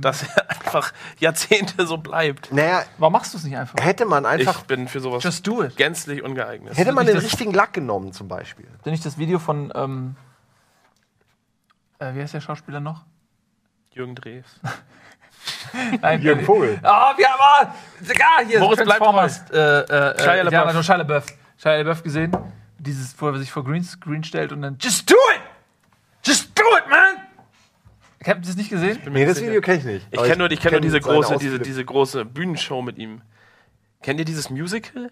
dass er einfach Jahrzehnte so bleibt. Naja, Warum machst du es nicht einfach? hätte man einfach, ich bin für sowas Just do it. gänzlich ungeeignet. hätte man den das- richtigen Lack genommen zum Beispiel. Bin ich das Video von, ähm, äh, wie heißt der Schauspieler noch? Jürgen Drews. <laughs> Nein, Jürgen Vogel. Ah, wir haben, ah, ah, hier, Moritz, bleib Transformers. Äh, äh, Shia äh, LaBeouf. Shia LaBeouf. Shia LaBeouf gesehen, dieses, wo er sich vor Greenscreen stellt und dann Just do it! Just do it, man! Habt ihr das nicht gesehen? Nee, das Video kenne ich nicht. Ich kenne nur, ich kenn nur diese, große, diese, diese große Bühnenshow mit ihm. Kennt ihr dieses Musical?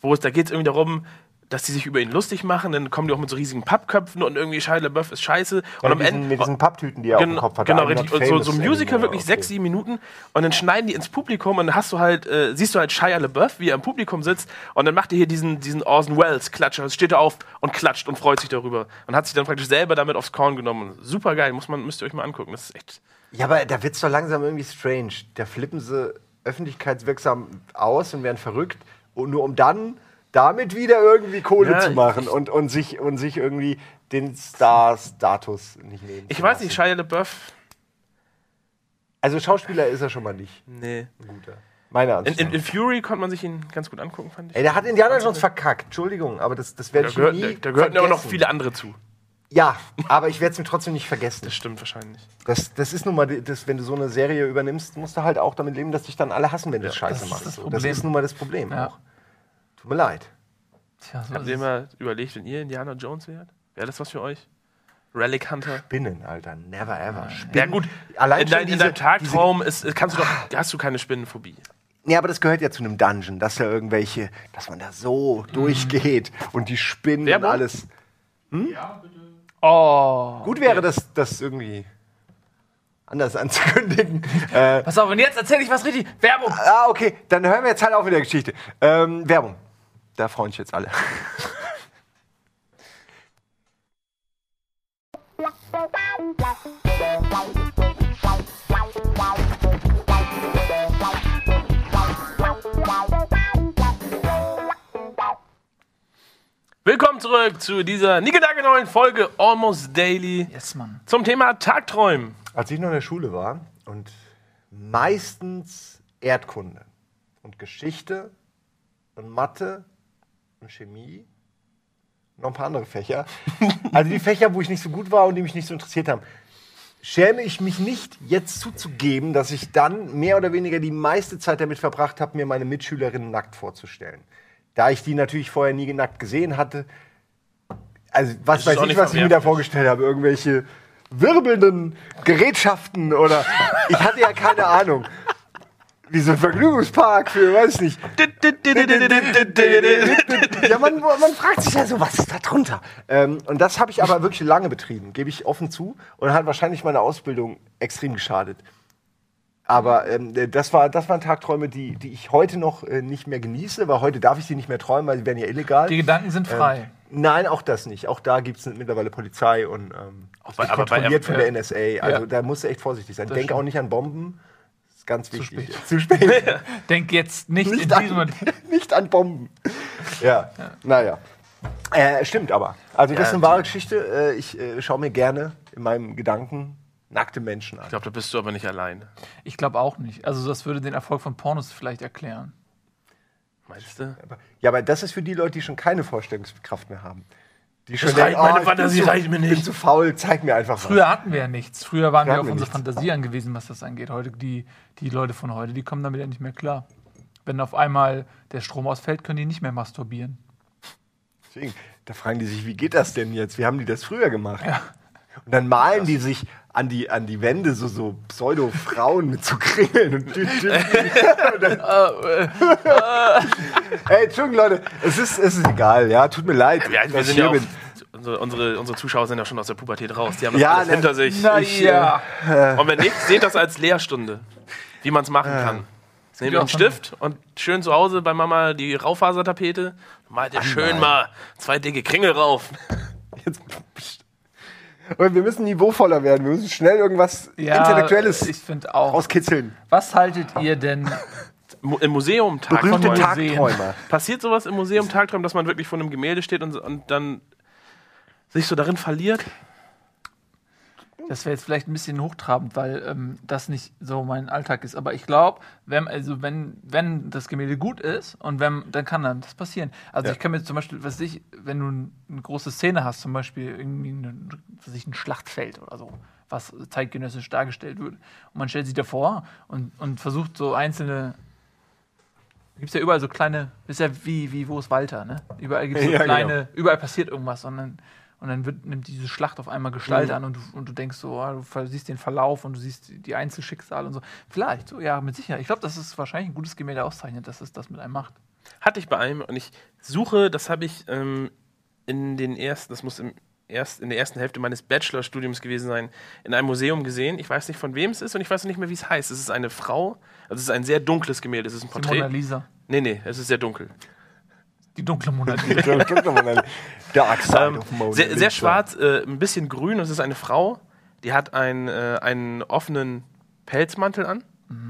Wo es, da geht es irgendwie darum, dass die sich über ihn lustig machen, dann kommen die auch mit so riesigen Pappköpfen und irgendwie Shia LaBeouf ist scheiße. Und mit am diesen, Ende. mit diesen Papptüten, die er auf dem Kopf hat. genau richtig. Und so, so ein Musical wirklich sechs, sieben Minuten und dann schneiden die ins Publikum und dann hast du halt, äh, siehst du halt Shia LaBeouf, wie er im Publikum sitzt und dann macht er hier diesen, diesen Orson Welles Klatscher, steht er auf und klatscht und freut sich darüber und hat sich dann praktisch selber damit aufs Korn genommen. Super geil, muss man, müsst ihr euch mal angucken. Das ist echt. Ja, aber da wird's doch langsam irgendwie strange. Da flippen sie öffentlichkeitswirksam aus und werden verrückt, und nur um dann damit wieder irgendwie Kohle Ja, zu machen ich- und, und, sich, und sich irgendwie den Star-Status nicht nehmen Ich weiß lassen. nicht, Shia LaBeouf, Also Schauspieler ist er schon mal nicht. nee. Ein guter. Meine In, Ansicht. in, nach. in Fury konnte man sich ihn ganz gut angucken, fand ich. Ey, der hat Indiana Jones verkackt. Entschuldigung, aber das, das werde ich gehört, nie da, da gehörten ja auch noch viele andere zu. Ja, aber ich werde es mir trotzdem nicht vergessen. Das stimmt wahrscheinlich. Das, das ist nun mal, das, wenn du so eine Serie übernimmst, musst du halt auch damit leben, dass dich dann alle hassen, wenn du Ja, Scheiße das ist machst. das So, das Problem. ist nun mal das Problem Ja. auch. Tut mir leid. Tja, so Habt ihr mal überlegt, wenn ihr Indiana Jones wärt? Wäre das was für euch? Relic Hunter? Spinnen, Alter. Never ever. Ja Spinnen. gut, Allein in, schon dein, in diese- deinem Tagtraum ist, kannst du doch, hast du keine Spinnenphobie. Ja, aber das gehört ja zu einem Dungeon, dass da irgendwelche, dass man da so durchgeht und die Spinnen Werbung? und alles. Oh. Gut wäre das, das irgendwie anders anzukündigen. äh, <laughs> Pass auf, und jetzt erzähle ich was richtig. Werbung! ah, okay, dann hören wir jetzt halt auf mit der Geschichte. Ähm, Werbung. Da freuen sich jetzt alle. Willkommen zurück zu dieser neuen Folge Almost Daily Yes, Mann. zum Thema Tagträumen. Als ich noch in der Schule war und meistens Erdkunde und Geschichte und Mathe und Chemie noch ein paar andere Fächer. <laughs> Also die Fächer, wo ich nicht so gut war und die mich nicht so interessiert haben. Schäme ich mich nicht, jetzt zuzugeben, dass ich dann mehr oder weniger die meiste Zeit damit verbracht habe, mir meine Mitschülerinnen nackt vorzustellen. Da ich die natürlich vorher nie nackt gesehen hatte. Also, was weiß ich, was ich mir da vorgestellt habe. Irgendwelche wirbelnden Gerätschaften oder. <laughs> Ich hatte ja keine Ahnung. Wie so ein Vergnügungspark für, weiß ich nicht. Ja, man, man fragt sich ja so, was ist da drunter? Ähm, und das habe ich aber wirklich lange betrieben, gebe ich offen zu. Und hat wahrscheinlich meine Ausbildung extrem geschadet. Aber ähm, das, war, das waren Tagträume, die, die ich heute noch äh, nicht mehr genieße, weil heute darf ich sie nicht mehr träumen, weil sie werden ja illegal. Die Gedanken sind frei. Nein, auch das nicht. Auch da gibt es mittlerweile Polizei und ähm, Auch bei- aber bei kontrolliert von der NSA. Also Ja. da musst du echt vorsichtig sein. Das Denk stimmt. auch nicht an Bomben. Ist ganz wichtig. spät. Zu spät. <laughs> Denk jetzt nicht, nicht, an, <laughs> nicht an Bomben. Ja, naja. Äh, stimmt aber. Also das ist eine wahre Geschichte. Äh, ich äh, schaue mir gerne in meinem Gedanken nackte Menschen an. Ich glaube, da bist du aber nicht allein. Ich glaube auch nicht. Also das würde den Erfolg von Pornos vielleicht erklären. Meinst du? Ja, aber das ist für die Leute, die schon keine Vorstellungskraft mehr haben. Die schon reicht, meine ich bin Fantasie zu- reicht mir bin nicht. zu faul, zeig mir einfach was. Früher hatten wir ja nichts. Früher waren wir hatten auf wir unsere nichts. Fantasie angewiesen, was das angeht. Heute, die, die Leute von heute, die kommen damit ja nicht mehr klar. Wenn auf einmal der Strom ausfällt, können die nicht mehr masturbieren. Deswegen, da fragen die sich, wie geht das denn jetzt? Wie haben die das früher gemacht? Und dann malen die sich an die, an die Wände so, so Pseudo-Frauen mit so Kringeln. Und, <laughs> und dann, <laughs> Ey, Entschuldigung, Leute, es ist, es ist egal, ja, tut mir leid, Ja, wir dass sind ich ja hier auch bin. unsere, unsere, unsere Zuschauer sind ja schon aus der Pubertät raus. Die haben das Ja, alles ne, hinter sich. Na Ich, ja. Und wenn nicht, seht das als Lehrstunde, wie man es machen kann. Nehmt ja einen auch Stift und schön zu Hause bei Mama die Raufasertapete. Malt ihr schön mal zwei dicke Kringel rauf. Jetzt, und wir müssen niveauvoller werden. Wir müssen schnell irgendwas Ja, Intellektuelles Ich finde auch. rauskitzeln. Was haltet ihr denn <laughs> Mu- Im Museum Berühmte Tagträumen. Tagträumer. Passiert sowas im Museum Tagträumen, dass man wirklich vor einem Gemälde steht und, und dann sich so darin verliert? Das wäre jetzt vielleicht ein bisschen hochtrabend, weil ähm, das nicht so mein Alltag ist. Aber ich glaube, wenn, also wenn, wenn das Gemälde gut ist und wenn, dann kann dann das passieren. Also Ja. ich kann mir zum Beispiel, was ich, wenn du ein- eine große Szene hast, zum Beispiel irgendwie ein, was ich, ein Schlachtfeld oder so, was zeitgenössisch dargestellt wird, und man stellt sich davor und, und versucht so einzelne Gibt es ja überall so kleine, ist ja wie, wie wo ist Walter, ne? Überall gibt es so <laughs> Ja, genau. kleine, überall passiert irgendwas und dann, und dann wird, nimmt diese Schlacht auf einmal Gestalt Mhm. an und du, und du denkst so, ah, du siehst den Verlauf und du siehst die- Einzelschicksale und so. Vielleicht, so, ja, mit Sicherheit. Ich glaube, das ist wahrscheinlich ein gutes Gemälde auszeichnet, dass es das mit einem macht. Hatte ich bei einem und ich suche, das habe ich ähm, in den ersten, das muss im erst, in der ersten Hälfte meines Bachelorstudiums gewesen sein, in einem Museum gesehen. Ich weiß nicht, von wem es ist und ich weiß nicht mehr, wie es heißt. Es ist eine Frau, also es ist ein sehr dunkles Gemälde, es ist ein Die Mona Porträt. Lisa. Nee, nee, es ist sehr dunkel. <laughs> Die dunkle Mona Lisa. Dark Side Ähm, Mona sehr, Lisa. sehr schwarz, äh, ein bisschen grün. Es ist eine Frau, die hat einen, äh, einen offenen Pelzmantel an.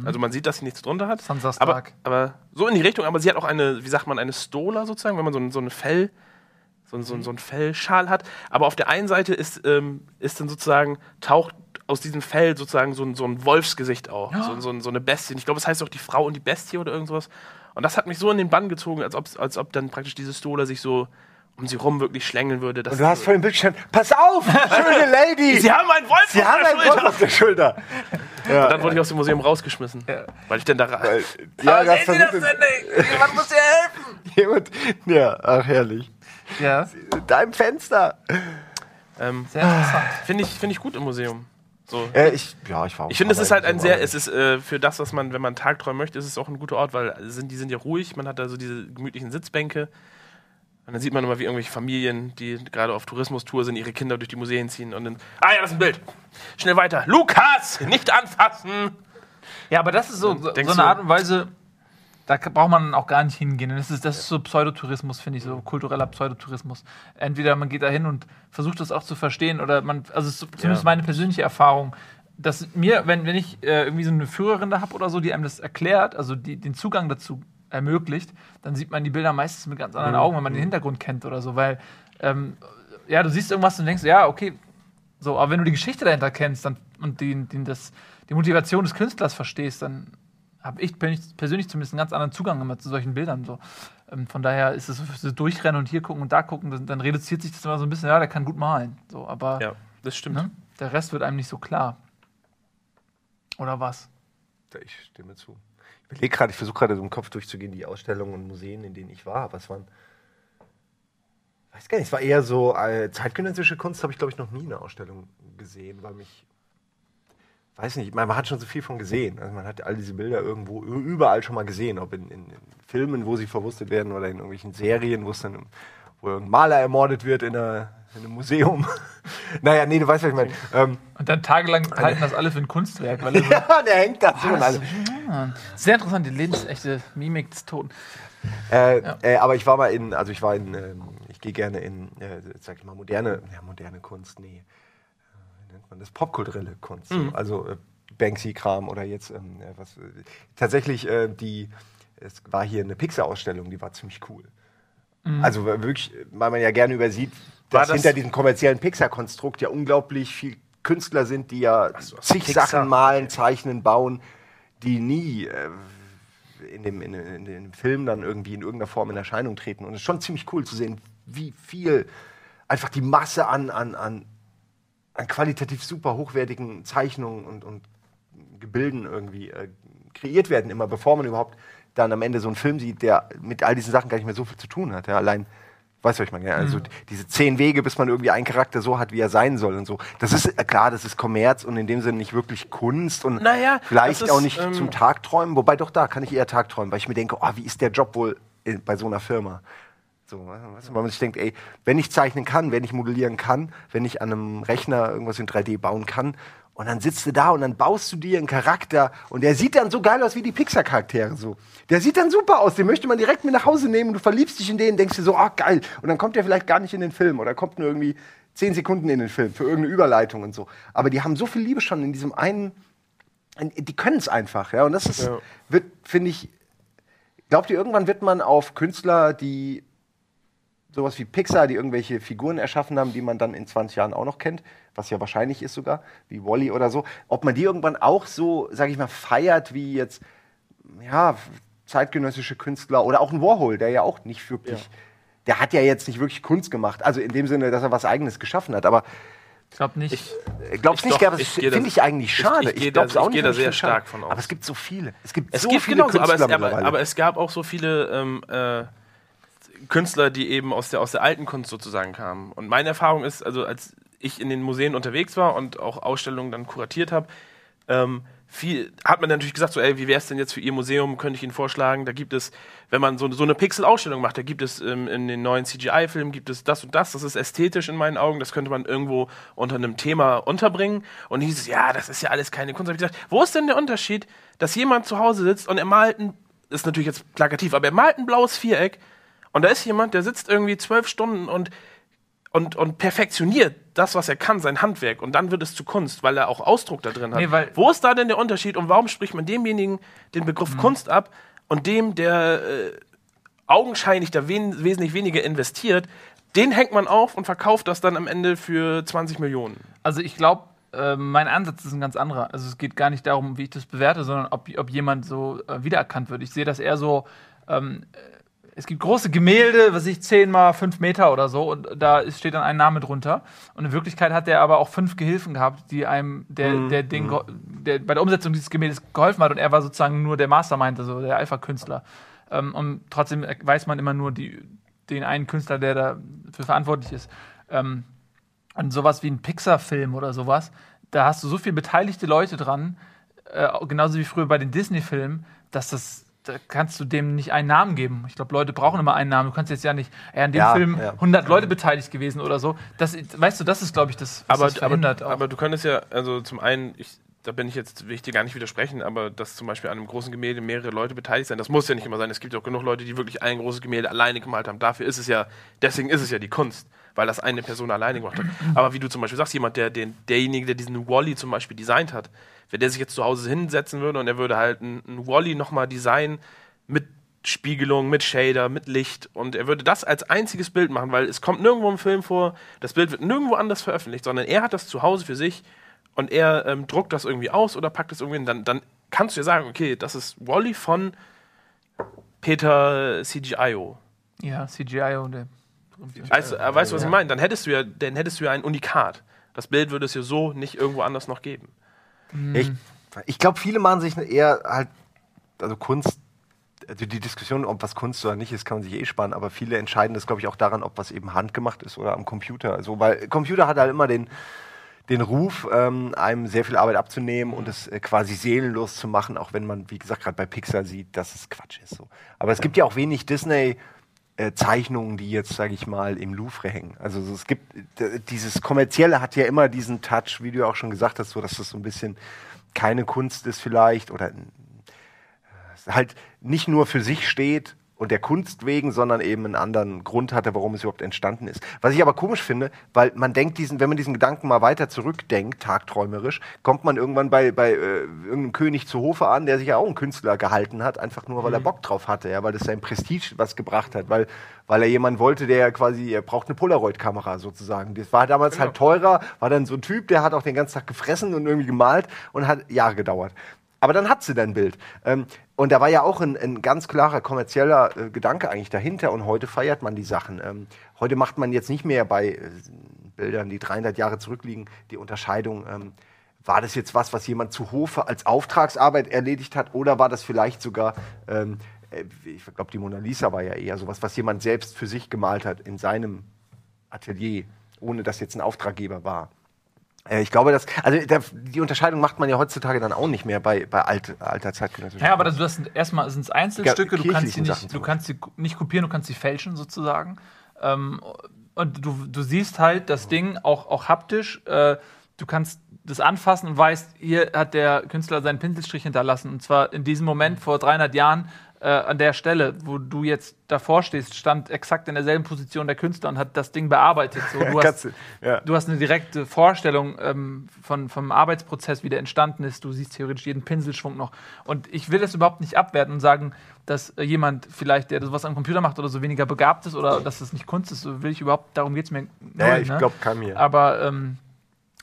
Also man sieht, dass sie nichts drunter hat. Sansa Aber, Stark. aber so in die Richtung. Aber sie hat auch eine, wie sagt man, eine Stola sozusagen, wenn man so ein, so ein Fell, so, ein- so, ein- so ein Fellschal hat. Aber auf der einen Seite ist, ähm, ist dann sozusagen, taucht aus diesem Fell sozusagen so ein, so ein Wolfsgesicht auch. So, so, so eine Bestie. Ich glaube, es heißt auch die Frau und die Bestie oder irgend sowas. Und das hat mich so in den Bann gezogen, als ob, als ob dann praktisch diese Stola sich so um sie rum wirklich schlängeln würde. dass- Und du hast vor dem Bildschirm, pass auf, schöne <laughs> Lady! Sie haben einen Wolf Sie auf haben der einen Schulter. Wolf auf der Schulter. Ja, <laughs> Und dann wurde ich aus dem Museum rausgeschmissen, weil ich denn da Weil- <laughs> ja, das sehen Sie das denn nicht? Jemand muss dir helfen. jemand. Ja, ach herrlich. Ja, Deinem Fenster. ähm, sehr interessant. finde ich, finde ich gut im Museum. So. Äh, ich, ja, ich war auch Ich finde, es ist halt ein sehr, es ist äh, für das, was man, wenn man tagträumen möchte, ist es auch ein guter Ort, weil sind, die sind ja ruhig, man hat da so diese gemütlichen Sitzbänke. Und dann sieht man immer, wie irgendwelche Familien, die gerade auf Tourismustour sind, ihre Kinder durch die Museen ziehen und dann. Ah ja, das ist ein Bild. Schnell weiter. Lukas! Nicht anfassen! Ja, aber das ist so, so, so eine Art und Weise, da braucht man auch gar nicht hingehen. Das ist, das ist so Pseudotourismus, finde ich, so kultureller Pseudotourismus. Entweder man geht da hin und versucht das auch zu verstehen oder man, also es ist so- zumindest Ja. meine persönliche Erfahrung, dass mir, wenn, wenn ich äh, irgendwie so eine Führerin da habe oder so, die einem das erklärt, also die den Zugang dazu ermöglicht, dann sieht man die Bilder meistens mit ganz anderen Augen, wenn man den Hintergrund kennt oder so, weil ähm, ja, du siehst irgendwas und denkst, ja, okay, so, aber wenn du die Geschichte dahinter kennst dann, und die, die, das, die Motivation des Künstlers verstehst, dann habe ich persönlich zumindest einen ganz anderen Zugang immer zu solchen Bildern. So. Ähm, von daher ist es so, durchrennen und hier gucken und da gucken, dann, dann reduziert sich das immer so ein bisschen, ja, der kann gut malen. So, aber Ja, das stimmt. ne, der Rest wird einem nicht so klar. Oder was? Ich stimme zu. Ich überlege gerade, ich versuche gerade so im Kopf durchzugehen, die Ausstellungen und Museen, in denen ich war. Was waren. Weiß gar nicht, es war eher so äh, zeitgenössische Kunst, habe ich glaube ich noch nie eine Ausstellung gesehen, weil mich. Weiß nicht, man, hat schon so viel von gesehen. Also man hat all diese Bilder irgendwo, überall schon mal gesehen, ob in, in, in Filmen, wo sie verwurstet werden oder in irgendwelchen Serien, wo es dann, wo irgendein Maler ermordet wird in, einer, in einem Museum. <laughs> naja, nee, du weißt, was ich meine. Ähm, Und dann tagelang halten das alle für ein Kunstwerk. Weil <laughs> ja, der hängt da und alle- sehr interessant, die lebensechte Mimik des Toten. Äh, Ja. äh, aber ich war mal in, also ich war in, ähm, ich gehe gerne in, äh, sag ich mal, moderne, ja, moderne Kunst, nee, äh, nennt man das? Popkulturelle Kunst. so. Also äh, Banksy-Kram oder jetzt, ähm, ja, was, äh, tatsächlich, äh, die, es war hier eine Pixar-Ausstellung, die war ziemlich cool. Also äh, wirklich, weil man ja gerne übersieht, dass das- hinter diesem kommerziellen Pixar-Konstrukt ja unglaublich viel Künstler sind, die ja so, zig Pixar. Sachen malen, zeichnen, bauen, die nie äh, in dem, in, in dem Film dann irgendwie in irgendeiner Form in Erscheinung treten. Und es ist schon ziemlich cool zu sehen, wie viel einfach die Masse an, an, an, an qualitativ super hochwertigen Zeichnungen und, und Gebilden irgendwie äh, kreiert werden, immer bevor man überhaupt dann am Ende so einen Film sieht, der mit all diesen Sachen gar nicht mehr so viel zu tun hat. Ja, allein, weißt du, was ich meine? Ja, Also Mhm. diese zehn Wege, bis man irgendwie einen Charakter so hat, wie er sein soll und so. Das ist äh, klar, das ist Kommerz und in dem Sinne nicht wirklich Kunst und Naja, vielleicht ist, auch nicht ähm, zum Tagträumen. Wobei doch da kann ich eher Tagträumen, weil ich mir denke, oh, wie ist der Job wohl in, bei so einer Firma? So, weißt weil man sich denkt, ey, wenn ich zeichnen kann, wenn ich modellieren kann, wenn ich an einem Rechner irgendwas in 3D bauen kann, und dann sitzt du da und dann baust du dir einen Charakter und der sieht dann so geil aus wie die Pixar-Charaktere so. Der sieht dann super aus, den möchte man direkt mit nach Hause nehmen und du verliebst dich in den, denkst dir so, ah geil. Und dann kommt der vielleicht gar nicht in den Film oder kommt nur irgendwie zehn Sekunden in den Film für irgendeine Überleitung und so. Aber die haben so viel Liebe schon in diesem einen, die können es einfach, ja. Und das ist, Ja. wird, finde ich, glaubt ihr, irgendwann wird man auf Künstler, die sowas wie Pixar, die irgendwelche Figuren erschaffen haben, die man dann in 20 Jahren auch noch kennt, was ja wahrscheinlich ist sogar, wie Wally oder so, ob man die irgendwann auch so, sag ich mal, feiert wie jetzt, ja, zeitgenössische Künstler oder auch ein Warhol, der ja auch nicht wirklich, der hat ja jetzt nicht wirklich Kunst gemacht, also in dem Sinne, dass er was Eigenes geschaffen hat, aber Ich glaube nicht. Ich, äh, glaubst Ich nicht, doch, aber das ich gehe finde da- ich eigentlich schade. ich gehe glaub's da- ich auch gehe nicht, da aber ich sehr stark schade. von aus. Aber es gibt so viele. Es gibt es so gibt viele genauso, aber es, Künstler aber, aber es gab auch so viele ähm, äh, Künstler, die eben aus der, aus der alten Kunst sozusagen kamen. Und meine Erfahrung ist, also als ich in den Museen unterwegs war und auch Ausstellungen dann kuratiert habe, ähm, viel, hat man natürlich gesagt, so, ey, wie wäre es denn jetzt für Ihr Museum, könnte ich Ihnen vorschlagen, da gibt es, wenn man so, so eine Pixel-Ausstellung macht, da gibt es ähm, in den neuen CGI-Filmen, gibt es das und das, das ist ästhetisch in meinen Augen, das könnte man irgendwo unter einem Thema unterbringen. Und hieß es, ja, das ist ja alles keine Kunst. Hab ich gesagt, wo ist denn der Unterschied, dass jemand zu Hause sitzt und er malt ein, ist natürlich jetzt plakativ, aber er malt ein blaues Viereck und da ist jemand, der sitzt irgendwie zwölf Stunden und und, und perfektioniert das, was er kann, sein Handwerk. Und dann wird es zu Kunst, weil er auch Ausdruck da drin hat. Nee, weil- Wo ist da denn der Unterschied und warum spricht man demjenigen den Begriff Kunst ab und dem, der äh, augenscheinlich da wen wesentlich weniger investiert, den hängt man auf und verkauft das dann am Ende für 20 Millionen. Also ich glaube, äh, mein Ansatz ist ein ganz anderer. Also es geht gar nicht darum, wie ich das bewerte, sondern ob, ob jemand so äh, wiedererkannt wird. Ich sehe das eher so, ähm, äh, es gibt große Gemälde, was ich 10 mal 5 Meter oder so, und da ist, steht dann ein Name drunter. Und in Wirklichkeit hat der aber auch fünf Gehilfen gehabt, die einem, der, der, den, ge- der bei der Umsetzung dieses Gemäldes geholfen hat und er war sozusagen nur der Mastermind, also der Alpha-Künstler. Ähm, und trotzdem weiß man immer nur die, den einen Künstler, der dafür verantwortlich ist. Ähm, an sowas wie ein Pixar-Film oder sowas, da hast du so viele beteiligte Leute dran, äh, genauso wie früher bei den Disney-Filmen, dass das, da kannst du dem nicht einen Namen geben. Ich glaube, Leute brauchen immer einen Namen. Du kannst jetzt ja nicht, ja, in dem Ja, Film ja. 100 Leute beteiligt gewesen oder so. Das, weißt du, das ist, glaube ich, das, was Aber, das verhindert aber, auch. aber du könntest ja, also zum einen, ich, da bin ich jetzt, will ich dir gar nicht widersprechen, aber dass zum Beispiel an einem großen Gemälde mehrere Leute beteiligt sind, das muss ja nicht immer sein. Es gibt ja auch genug Leute, die wirklich ein großes Gemälde alleine gemalt haben. Dafür ist es ja, deswegen ist es ja die Kunst, weil das eine Person alleine gemacht hat. Aber wie du zum Beispiel sagst, jemand, der den, derjenige, der diesen Wally zum Beispiel designt hat, wenn der sich jetzt zu Hause hinsetzen würde und er würde halt einen, Wally nochmal designen mit Spiegelung, mit Shader, mit Licht und er würde das als einziges Bild machen, weil es kommt nirgendwo im Film vor, das Bild wird nirgendwo anders veröffentlicht, sondern er hat das zu Hause für sich und er ähm, druckt das irgendwie aus oder packt es irgendwie hin, dann, dann kannst du ja sagen, okay, das ist Wally von Peter CGIO. ja, CGI und der. Also, äh, weißt du, was Ja. ich meine? Dann hättest du ja, dann hättest du ja ein Unikat. Das Bild würde es ja so nicht irgendwo anders noch geben. Ich, ich glaube, viele machen sich eher halt, also Kunst, also die Diskussion, ob was Kunst oder nicht ist, kann man sich eh sparen, aber viele entscheiden das, glaube ich, auch daran, ob was eben handgemacht ist oder am Computer. Also, weil Computer hat halt immer den, den Ruf, ähm, einem sehr viel Arbeit abzunehmen und es äh, quasi seelenlos zu machen, auch wenn man, wie gesagt, gerade bei Pixar sieht, dass es Quatsch ist. So. Aber es gibt ja auch wenig Disney. äh, Zeichnungen, die jetzt, sage ich mal, im Louvre hängen. Also so, es gibt dieses kommerzielle hat ja immer diesen Touch, wie du auch schon gesagt hast, so dass das so ein bisschen keine Kunst ist vielleicht oder äh, halt nicht nur für sich steht und der Kunst wegen, sondern eben einen anderen Grund hatte, warum es überhaupt entstanden ist. Was ich aber komisch finde, weil man denkt diesen, wenn man diesen Gedanken mal weiter zurückdenkt, tagträumerisch, kommt man irgendwann bei, bei äh, irgendeinem König zu Hofe an, der sich ja auch einen Künstler gehalten hat, einfach nur, weil er Bock drauf hatte, ja, weil das sein Prestige was gebracht hat, weil, weil er jemand wollte, der quasi, er braucht eine Polaroid-Kamera sozusagen. Das war damals halt teurer, war dann so ein Typ, der hat auch den ganzen Tag gefressen und irgendwie gemalt und hat Jahre gedauert. Aber dann hat sie dein Bild. Ähm, und da war ja auch ein, ein ganz klarer kommerzieller äh, Gedanke eigentlich dahinter. Und heute feiert man die Sachen. Ähm, heute macht man jetzt nicht mehr bei äh, Bildern, die 300 Jahre zurückliegen, die Unterscheidung. Ähm, war das jetzt was, was jemand zu Hofe als Auftragsarbeit erledigt hat? Oder war das vielleicht sogar, ähm, äh, ich glaube, die Mona Lisa war ja eher sowas, was jemand selbst für sich gemalt hat in seinem Atelier, ohne dass jetzt ein Auftraggeber war? Äh, Ich glaube, dass, also die Unterscheidung macht man ja heutzutage dann auch nicht mehr bei, bei alt, alter zeitgenössischer Ja, aber das, du hast erstmal sind es Einzelstücke, du kannst sie nicht, du kannst sie nicht kopieren, du kannst sie fälschen sozusagen. Ähm, und du, du siehst halt das Ding auch, auch haptisch. Äh, du kannst das anfassen und weißt, hier hat der Künstler seinen Pinselstrich hinterlassen. Und zwar in diesem Moment vor 300 Jahren äh, an der Stelle, wo du jetzt davor stehst, stand exakt in derselben Position der Künstler und hat das Ding bearbeitet. So, <laughs> du, hast, ja. du hast eine direkte Vorstellung ähm, von, vom Arbeitsprozess, wie der entstanden ist. Du siehst theoretisch jeden Pinselschwung noch. Und ich will das überhaupt nicht abwerten und sagen, dass äh, jemand vielleicht, der sowas am Computer macht oder so weniger begabt ist oder dass das nicht Kunst ist. So will ich überhaupt, darum geht es mir. Ja, null, ich ne? glaube, kam hier. Aber ähm,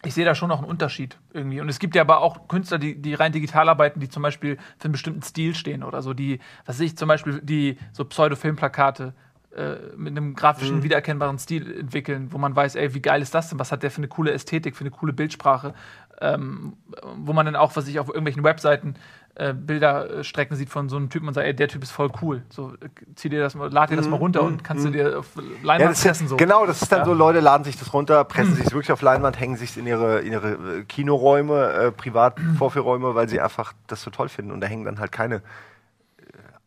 ich sehe da schon noch einen Unterschied irgendwie. Und es gibt ja aber auch Künstler, die, die rein digital arbeiten, die zum Beispiel für einen bestimmten Stil stehen oder so, die, was weiß ich, zum Beispiel die so Pseudo-Filmplakate äh, mit einem grafischen, wiedererkennbaren Stil entwickeln, wo man weiß, ey, wie geil ist das denn? Was hat der für eine coole Ästhetik, für eine coole Bildsprache? Ähm, wo man dann auch, was ich auf irgendwelchen Webseiten äh, Bilderstrecken sieht von so einem Typen und sagt, ey, der Typ ist voll cool. So, äh, zieh dir das mal, lad dir das mal runter und kannst du dir auf Ja, Leinwand das pressen. So. Genau, das ist dann Ja. so, Leute laden sich das runter, pressen sich wirklich auf Leinwand, hängen sich in ihre, in ihre äh, Kinoräume, äh, Privatvorführräume, weil sie einfach das so toll finden. Und da hängen dann halt keine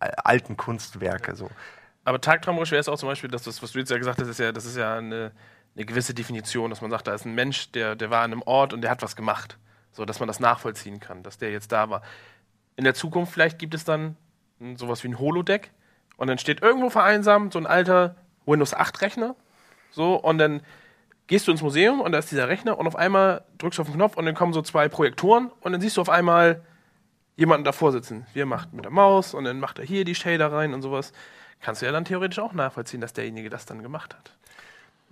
äh, alten Kunstwerke. So. Aber tagtraumerisch wäre es auch zum Beispiel, dass das, was du jetzt ja gesagt hast, ist ja, das ist ja eine, eine gewisse Definition, dass man sagt, da ist ein Mensch, der, der war an einem Ort und der hat was gemacht. So, dass man das nachvollziehen kann, dass der jetzt da war. In der Zukunft vielleicht gibt es dann sowas wie ein Holodeck und dann steht irgendwo vereinsamt so ein alter Windows 8 Rechner. So, und dann gehst du ins Museum und da ist dieser Rechner und auf einmal drückst du auf den Knopf und dann kommen so zwei Projektoren und dann siehst du auf einmal jemanden davor sitzen. Wir macht mit der Maus und dann macht er hier die Shader rein und sowas. Kannst du ja dann theoretisch auch nachvollziehen, dass derjenige das dann gemacht hat.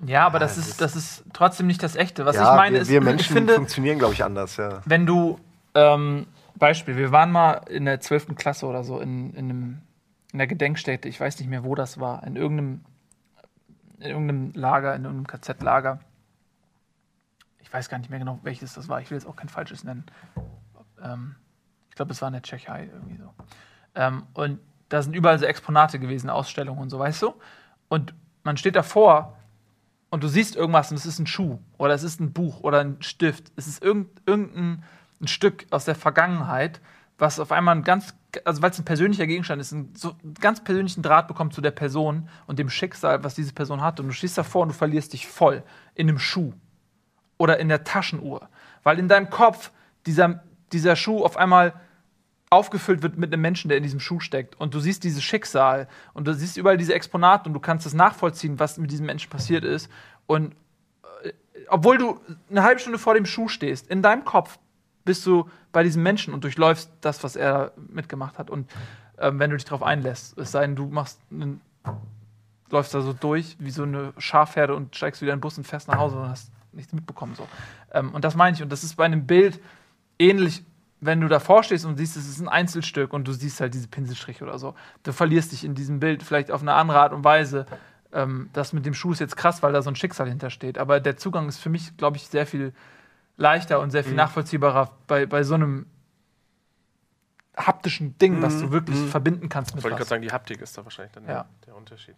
Ja, aber das, ist, das ist trotzdem nicht das Echte. Was ja, ich meine wir, ist, wir ich Menschen finde, funktionieren, glaube ich, anders. Ja. wenn du, ähm, Beispiel, wir waren mal in der 12. Klasse oder so in, in, einem, in der Gedenkstätte, ich weiß nicht mehr, wo das war, in irgendeinem, in irgendeinem Lager, in irgendeinem KZ-Lager. Ich weiß gar nicht mehr genau, welches das war. Ich will jetzt auch kein falsches nennen. Ähm, ich glaube, es war in der Tschechei irgendwie so. Ähm, und da sind überall so Exponate gewesen, Ausstellungen und so, weißt du? Und man steht davor und du siehst irgendwas und es ist ein Schuh oder es ist ein Buch oder ein Stift. Es ist irgend, irgendein ein Stück aus der Vergangenheit, was auf einmal ein ganz, also weil es ein persönlicher Gegenstand ist, einen, so ganz persönlichen Draht bekommt zu der Person und dem Schicksal, was diese Person hat. Und du stehst davor und du verlierst dich voll in einem Schuh oder in der Taschenuhr, weil in deinem Kopf dieser, dieser Schuh auf einmal aufgefüllt wird mit einem Menschen, der in diesem Schuh steckt. Und du siehst dieses Schicksal und du siehst überall diese Exponate und du kannst das nachvollziehen, was mit diesem Menschen passiert ist. Und äh, obwohl du eine halbe Stunde vor dem Schuh stehst, in deinem Kopf bist du bei diesem Menschen und durchläufst das, was er mitgemacht hat. Und ähm, wenn du dich darauf einlässt, es sei denn, du machst einen, läufst da so durch wie so eine Schafherde und steigst wieder in den Bus und fährst nach Hause und hast nichts mitbekommen. So. Ähm, und das meine ich. Und das ist bei einem Bild ähnlich, wenn du davor stehst und siehst, es ist ein Einzelstück und du siehst halt diese Pinselstriche oder so. Du verlierst dich in diesem Bild vielleicht auf eine andere Art und Weise. Ähm, das mit dem Schuh ist jetzt krass, weil da so ein Schicksal hintersteht. Aber der Zugang ist für mich, glaube ich, sehr viel leichter und sehr viel nachvollziehbarer bei, bei so einem haptischen Ding, was du wirklich verbinden kannst mit Wollte ich gerade sagen, die Haptik ist da wahrscheinlich dann Ja. der Unterschied.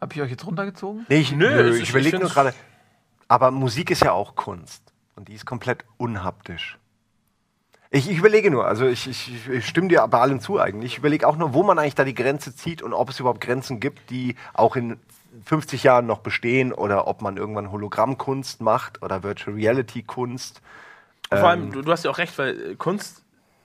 Habe ich euch jetzt runtergezogen? Nee, ich, Nö, nö, ich ist- überlege ich nur gerade. Aber Musik ist ja auch Kunst. Und die ist komplett unhaptisch. Ich, ich überlege nur, also ich, ich, ich stimme dir bei allem zu eigentlich. Ich überlege auch nur, wo man eigentlich da die Grenze zieht und ob es überhaupt Grenzen gibt, die auch in 50 Jahren noch bestehen oder ob man irgendwann Hologrammkunst macht oder Virtual Reality Kunst. Vor allem, du, du hast ja auch recht, weil äh, Kunst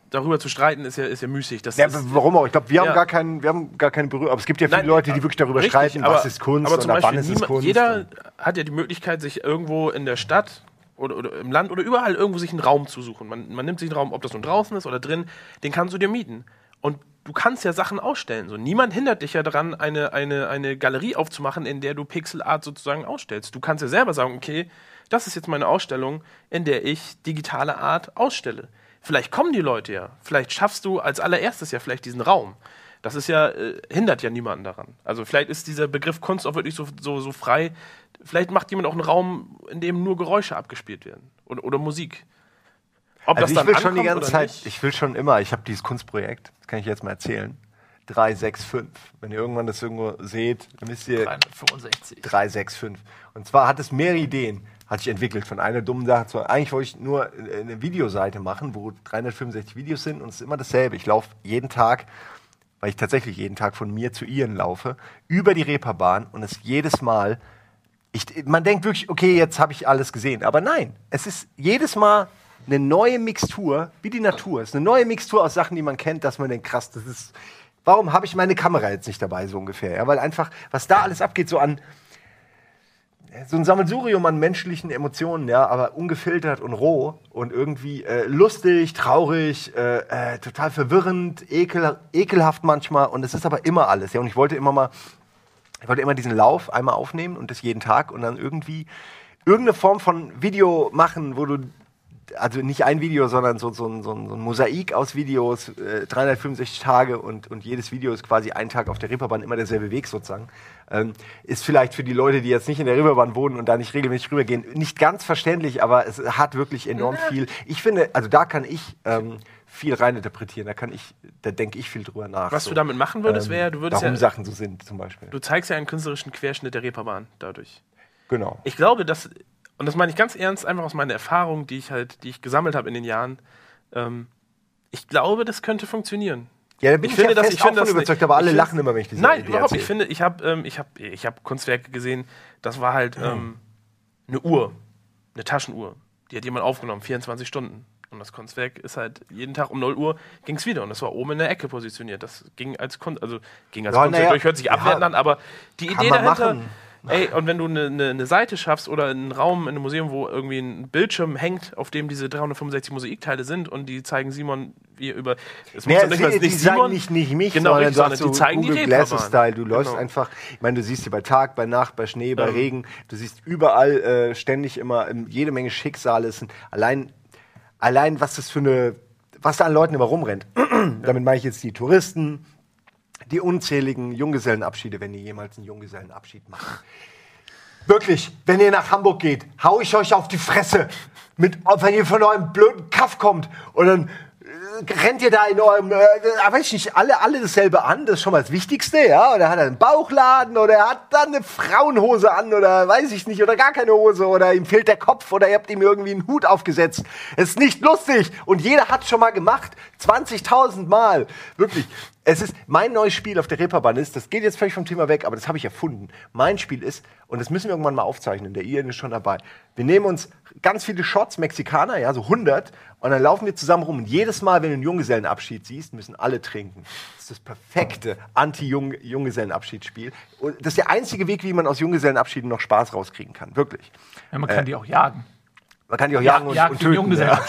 darüber zu streiten ist ja, ist ja müßig. Das Ja, ist, warum auch? Ich glaube, wir, Ja. haben gar keinen, wir haben gar keine Berührung. Aber es gibt ja viele Nein, Leute, die wirklich darüber Richtig, streiten, aber- was ist Kunst aber zum oder wann Beispiel ist es Kunst. Jeder hat ja die Möglichkeit, sich irgendwo in der Stadt oder, oder im Land oder überall irgendwo sich einen Raum zu suchen. Man, man nimmt sich einen Raum, ob das nun draußen ist oder drin, den kannst du dir mieten. Und du kannst ja Sachen ausstellen. So, niemand hindert dich ja daran, eine, eine, eine Galerie aufzumachen, in der du Pixel Art sozusagen ausstellst. Du kannst ja selber sagen, okay, das ist jetzt meine Ausstellung, in der ich digitale Art ausstelle. Vielleicht kommen die Leute ja. Vielleicht schaffst du als allererstes ja vielleicht diesen Raum. Das ist ja, äh, hindert ja niemanden daran. Also vielleicht ist dieser Begriff Kunst auch wirklich so, so, so frei. Vielleicht macht jemand auch einen Raum, in dem nur Geräusche abgespielt werden. Oder, oder Musik. Ob Also ich will schon die ganze Zeit, nicht, ich will schon immer, ich habe dieses Kunstprojekt, das kann ich jetzt mal erzählen. 365. Wenn ihr irgendwann das irgendwo seht, dann wisst ihr 365. 365. Und zwar hat es mehrere Ideen. Hat sich entwickelt von einer dummen Sache zu. Eigentlich wollte ich nur eine Videoseite machen, wo 365 Videos sind und es ist immer dasselbe. Ich laufe jeden Tag, weil ich tatsächlich jeden Tag von mir zu ihren laufe, über die Reeperbahn und es jedes Mal. Ich, man denkt wirklich, okay, jetzt habe ich alles gesehen. Aber nein, es ist jedes Mal eine neue Mixtur, wie die Natur. Es ist eine neue Mixtur aus Sachen, die man kennt, dass man denkt, krass, das ist. Warum habe ich meine Kamera jetzt nicht dabei, so ungefähr? Ja, weil einfach, was da alles abgeht, so an so ein Sammelsurium an menschlichen Emotionen, ja, aber ungefiltert und roh und irgendwie äh, lustig, traurig, äh, äh, total verwirrend, ekel, ekelhaft manchmal und es ist aber immer alles, ja, und ich wollte immer mal, ich wollte immer diesen Lauf einmal aufnehmen und das jeden Tag und dann irgendwie irgendeine Form von Video machen, wo du also nicht ein Video, sondern so, so, ein- so, ein- so ein Mosaik aus Videos, äh, 365 Tage und, und jedes Video ist quasi ein Tag auf der Reeperbahn, immer derselbe Weg sozusagen. Ähm, ist vielleicht für die Leute, die jetzt nicht in der Reeperbahn wohnen und da nicht regelmäßig rübergehen, nicht ganz verständlich, aber es hat wirklich enorm viel. Ich finde, also da kann ich ähm, viel reininterpretieren, da kann ich, da denke ich viel drüber nach. Was so. du damit machen würdest, Ähm, wäre, du würdest warum ja, Sachen so sind zum Beispiel. du zeigst ja einen künstlerischen Querschnitt der Reeperbahn dadurch. Genau. Ich glaube, dass, und das meine ich ganz ernst, einfach aus meiner Erfahrung, die ich halt, die ich gesammelt habe in den Jahren, ähm, ich glaube, das könnte funktionieren. Ja, da bin Ich ich, finde ja das- ich finde das überzeugt, aber alle lachen immer, wenn ich diese Nein, Idee überhaupt. Ich finde, ich habe ähm, ich hab, ich hab Kunstwerke gesehen, das war halt ähm, eine Uhr, eine Taschenuhr. Die hat jemand aufgenommen, 24 Stunden. Und das Kunstwerk ist halt jeden Tag um 0 Uhr ging es wieder. Und das war oben in der Ecke positioniert. Das ging als Kunst, also ging als Ja, Kunstwerk naja, durch, hört sich ja, abwertend an, aber die Idee dahinter. machen. Ey, und wenn du eine ne, ne Seite schaffst oder einen Raum in einem Museum, wo irgendwie ein Bildschirm hängt, auf dem diese 365 Mosaikteile sind und die zeigen Simon, wie er über. Es muss Ja, nicht, sie, die nicht Simon, nicht, nicht mich, Genau, sondern, du hast die so zeigen die Google Reeperbahn. Glasses-Style. Du läufst Genau. einfach, ich meine, du siehst sie bei Tag, bei Nacht, bei Schnee, bei Ähm. Regen. Du siehst überall äh, ständig immer ähm, jede Menge Schicksale. Allein, allein, was das für eine, was da an Leuten immer rumrennt. <clears throat> Damit meine ich jetzt die Touristen, die unzähligen Junggesellenabschiede, wenn die jemals einen Junggesellenabschied machen. Wirklich, wenn ihr nach Hamburg geht, hau ich euch auf die Fresse. Mit, wenn ihr von eurem blöden Kaff kommt und dann rennt ihr da in eurem, äh, äh, weiß ich nicht, alle, alle dasselbe an, das ist schon mal das Wichtigste, ja? Oder hat er einen Bauchladen oder er hat dann eine Frauenhose an oder weiß ich nicht, oder gar keine Hose oder ihm fehlt der Kopf oder ihr habt ihm irgendwie einen Hut aufgesetzt. Es ist nicht lustig und jeder hat schon mal gemacht. 20.000 Mal. Wirklich. Es ist mein neues Spiel auf der Reeperbahn ist, das geht jetzt völlig vom Thema weg, aber das habe ich erfunden. Mein Spiel ist, und das müssen wir irgendwann mal aufzeichnen, der Ian ist schon dabei. Wir nehmen uns ganz viele Shots Mexikaner, ja, so 100, und dann laufen wir zusammen rum. Und jedes Mal, wenn du einen Junggesellenabschied siehst, müssen alle trinken. Das ist das perfekte Anti-Junggesellenabschiedsspiel. Und das ist der einzige Weg, wie man aus Junggesellenabschieden noch Spaß rauskriegen kann. Wirklich. Ja, man kann die auch jagen. Man kann die auch Ja- jagen und, Jagd und für töten. Ja.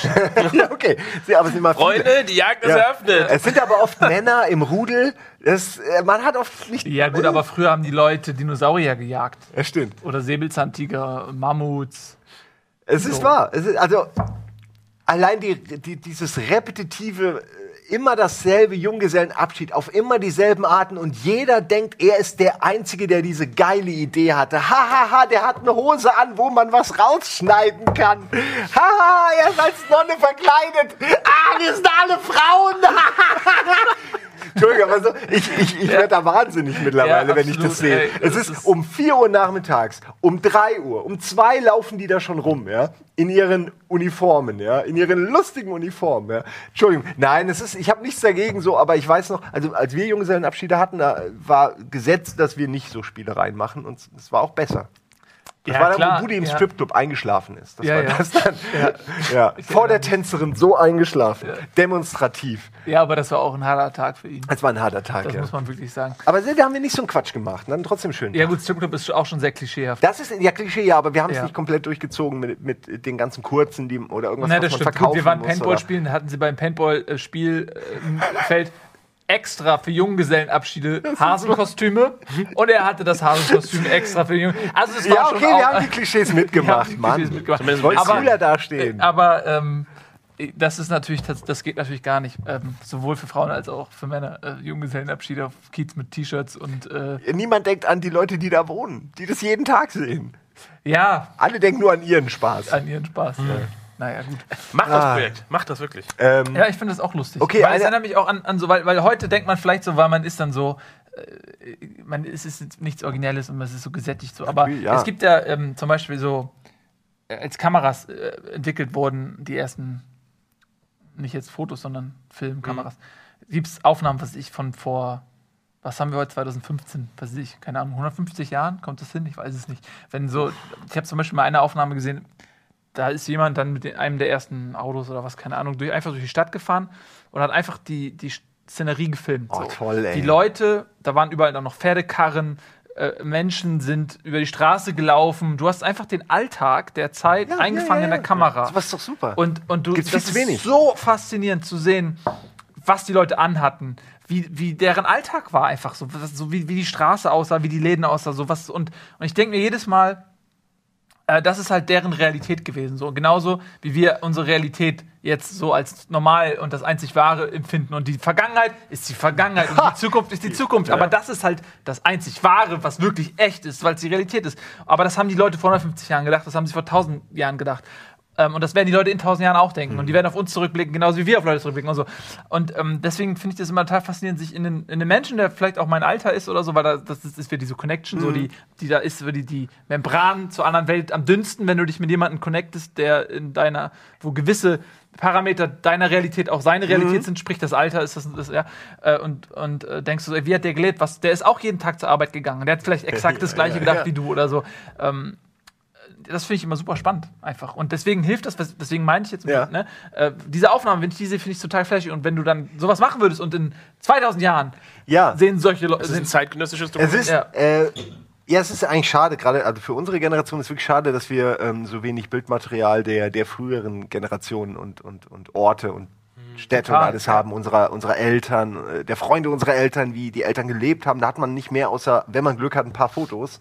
ja, <laughs> okay. Sie- Aber sind immer viele. Freunde, die Jagd ist Ja. eröffnet. Es sind aber oft Männer im Rudel. Das, äh, man hat oft nicht. Ja, gut, aber früher haben die Leute Dinosaurier gejagt. Ja, stimmt. Oder Säbelzahntiger, Mammuts. Es ist So. wahr. Es ist, also allein die, die, dieses repetitive, äh, immer dasselbe Junggesellenabschied auf immer dieselben Arten und jeder denkt, er ist der Einzige, der diese geile Idee hatte. Hahaha, ha, ha, der hat eine Hose an, wo man was rausschneiden kann. Haha, er ist als Nonne verkleidet. Ah, wir sind alle Frauen. Entschuldigung, aber so, ich, ich, ich werde da wahnsinnig mittlerweile, Ja, wenn ich das sehe. ey, es ist ist- um 4 Uhr nachmittags, um 3 Uhr, um 2 laufen die da schon rum, ja, in ihren Uniformen, ja, in ihren lustigen Uniformen, ja. Entschuldigung, nein, es ist, ich habe nichts dagegen so, aber ich weiß noch, also als wir Junggesellenabschiede hatten, da war gesetzt, dass wir nicht so Spielereien machen und es war auch besser. Das Ja, war dann, klar, wo Budi im ja. Stripclub eingeschlafen ist. Das Ja, war ja. das dann. Ja. Vor der Tänzerin so eingeschlafen. Demonstrativ. Ja, aber das war auch ein harter Tag für ihn. Das war ein harter Tag, Das ja. muss man wirklich sagen. Aber da haben wir nicht so einen Quatsch gemacht. Dann trotzdem schön. Ja, gut, Stripclub ist auch schon sehr klischeehaft. Das ist ja Klischee, ja, aber wir haben es nicht komplett durchgezogen mit, mit den ganzen kurzen, die oder irgendwas, Na, was das man stimmt. Gut, wir waren Paintball spielen, hatten sie beim Paintball-Spielfeld extra für Junggesellenabschiede Hasenkostüme und er hatte das Hasenkostüm extra für Jungen. Also es war Ja, schon okay, auch, wir haben die Klischees <laughs> wir haben mitgemacht, die Mann. Klischees mitgemacht. Zumindest Wollte Aber- cooler dastehen. Aber ähm, das ist natürlich, das, das geht natürlich gar nicht. Ähm, sowohl für Frauen als auch für Männer. Äh, Junggesellenabschiede auf Kiez mit T-Shirts und äh, Niemand denkt an die Leute, die da wohnen, die das jeden Tag sehen. ja, Alle denken nur an ihren Spaß. an ihren Spaß. Ja. Naja, gut. Mach das Ah. Projekt, mach das wirklich. Ähm, Ja, ich finde das auch lustig. Okay, weil es erinnert mich auch an, an so, weil, weil heute denkt man vielleicht so, weil man ist dann so, äh, man es ist jetzt nichts Originelles und man ist so gesättigt so. Aber Ja. es gibt ja ähm, zum Beispiel so als Kameras äh, entwickelt wurden, die ersten, nicht jetzt Fotos, sondern Filmkameras, Mhm. gibt es Aufnahmen, was ich von vor, was haben wir heute 2015, was weiß ich, keine Ahnung, 150 Jahren, kommt das hin? Ich weiß es nicht. Wenn so, ich habe zum Beispiel mal eine Aufnahme gesehen, da ist jemand dann mit einem der ersten Autos oder was, keine Ahnung, durch, einfach durch die Stadt gefahren und hat einfach die, die Szenerie gefilmt. Oh, toll, ey. Die Leute, da waren überall dann noch Pferdekarren, äh, Menschen sind über die Straße gelaufen. Du hast einfach den Alltag der Zeit Ja, eingefangen ja, in ja, der Kamera. Das ist doch super. Und, und du, Gibt's das zu wenig. ist so faszinierend zu sehen, was die Leute anhatten, wie, wie deren Alltag war einfach so, so wie, wie die Straße aussah, wie die Läden aussah, so was und, und ich denke mir jedes Mal, äh, das ist halt deren Realität gewesen, so. Genauso wie wir unsere Realität jetzt so als normal und das einzig wahre empfinden. Und die Vergangenheit ist die Vergangenheit und die <laughs> Zukunft ist die Zukunft, aber das ist halt das einzig wahre, was wirklich echt ist, weil es die Realität ist. Aber das haben die Leute vor 150 Jahren gedacht, das haben sie vor 1000 Jahren gedacht. Ähm, und das werden die Leute in 1000 Jahren auch denken. Und die werden auf uns zurückblicken, genauso wie wir auf Leute zurückblicken und so. Und ähm, deswegen finde ich das immer total faszinierend, sich in den, in den Menschen, der vielleicht auch mein Alter ist oder so, weil da, das ist, ist wieder diese Connection, so die, die da ist, die, die Membran zur anderen Welt am dünnsten, wenn du dich mit jemandem connectest, der in deiner, wo gewisse Parameter deiner Realität auch seine Realität sind, sprich das Alter ist das, das ja, äh, und, und äh, denkst du, so, wie hat der gelebt? Was, der ist auch jeden Tag zur Arbeit gegangen. Der hat vielleicht <laughs> exakt das gleiche gedacht wie du oder so. Ähm, das finde ich immer super spannend, einfach. Und deswegen hilft das, deswegen meine ich jetzt, Ja. ne, äh, diese Aufnahmen, wenn ich diese finde ich total flashig. Und wenn du dann sowas machen würdest und in 2000 Jahren ja. sehen solche Leute, Das ist ein zeitgenössisches Es Dokument. ist, Ja. äh, ja, es ist eigentlich schade, gerade also für unsere Generation ist wirklich schade, dass wir ähm, so wenig Bildmaterial der, der früheren Generationen und, und, und Orte und Städte und alles haben, unserer, unserer Eltern, äh, der Freunde unserer Eltern, wie die Eltern gelebt haben. Da hat man nicht mehr, außer, wenn man Glück hat, ein paar Fotos.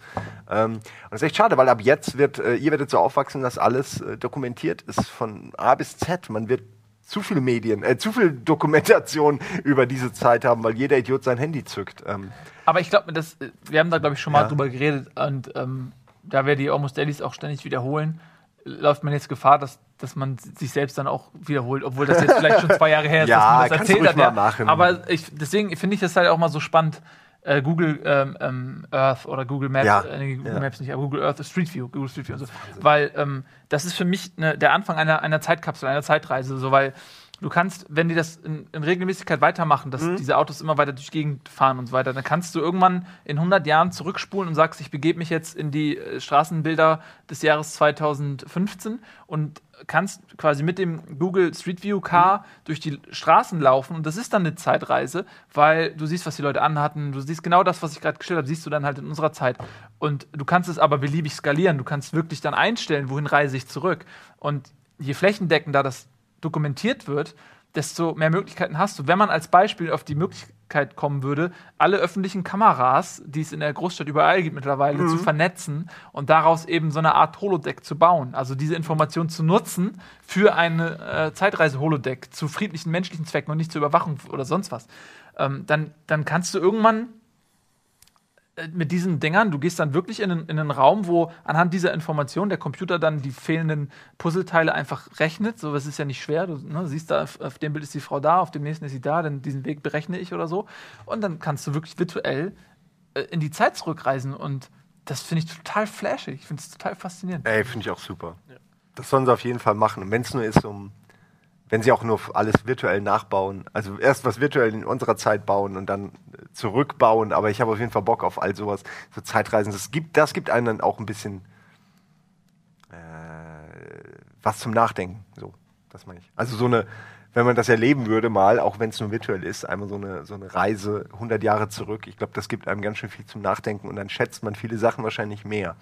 Ähm, und das ist echt schade, weil ab jetzt wird, äh, ihr werdet so aufwachsen, dass alles äh, dokumentiert ist von A bis Z. Man wird zu viele Medien, äh, zu viel Dokumentation <laughs> über diese Zeit haben, weil jeder Idiot sein Handy zückt. Ähm, aber ich glaube, äh, wir haben da, glaube ich, schon mal Ja. drüber geredet. Und ähm, da wir die Almost Dailies auch ständig wiederholen, läuft man jetzt Gefahr, dass, dass man sich selbst dann auch wiederholt, obwohl das jetzt vielleicht schon zwei Jahre her ist, <laughs> Ja, dass man das erzählt hat. mal machen. Aber ich, deswegen finde ich das halt auch mal so spannend. Äh, Google ähm, ähm, Earth oder Google Maps, Ja. äh, Google Ja. Maps nicht, aber Google Earth, Street View, Google Street View und so. Weil ähm, das ist für mich ne, der Anfang einer, einer Zeitkapsel, einer Zeitreise, so weil du kannst, wenn die das in, in Regelmäßigkeit weitermachen, dass diese Autos immer weiter durch die Gegend fahren und so weiter, dann kannst du irgendwann in 100 Jahren zurückspulen und sagst, ich begebe mich jetzt in die äh, Straßenbilder des Jahres 2015 und kannst quasi mit dem Google Street View Car durch die Straßen laufen. Und das ist dann eine Zeitreise, weil du siehst, was die Leute anhatten, du siehst genau das, was ich gerade geschildert habe, siehst du dann halt in unserer Zeit. Und du kannst es aber beliebig skalieren, du kannst wirklich dann einstellen, wohin reise ich zurück. Und je flächendeckender das dokumentiert wird, desto mehr Möglichkeiten hast du. Wenn man als Beispiel auf die Möglichkeit kommen würde, alle öffentlichen Kameras, die es in der Großstadt überall gibt mittlerweile, zu vernetzen und daraus eben so eine Art Holodeck zu bauen. Also diese Information zu nutzen für eine äh, Zeitreise-Holodeck zu friedlichen menschlichen Zwecken und nicht zur Überwachung oder sonst was. Ähm, dann, dann kannst du irgendwann mit diesen Dingern, du gehst dann wirklich in einen, in einen Raum, wo anhand dieser Information der Computer dann die fehlenden Puzzleteile einfach rechnet. So, das ist ja nicht schwer. Du ne, siehst da, auf, auf dem Bild ist die Frau da, auf dem nächsten ist sie da, dann diesen Weg berechne ich oder so. Und dann kannst du wirklich virtuell äh, in die Zeit zurückreisen. Und das finde ich total flashig. Ich finde es total faszinierend. Ey, finde ich auch super. Das sollen sie auf jeden Fall machen. Und wenn es nur ist, um, wenn sie auch nur alles virtuell nachbauen, also erst was virtuell in unserer Zeit bauen und dann zurückbauen, aber ich habe auf jeden Fall Bock auf all sowas, so Zeitreisen. Das gibt, das gibt einem dann auch ein bisschen äh, was zum Nachdenken. So, das meine ich. Also so eine, wenn man das erleben würde mal, auch wenn es nur virtuell ist, einmal so eine, so eine Reise 100 Jahre zurück, ich glaube, das gibt einem ganz schön viel zum Nachdenken und dann schätzt man viele Sachen wahrscheinlich mehr,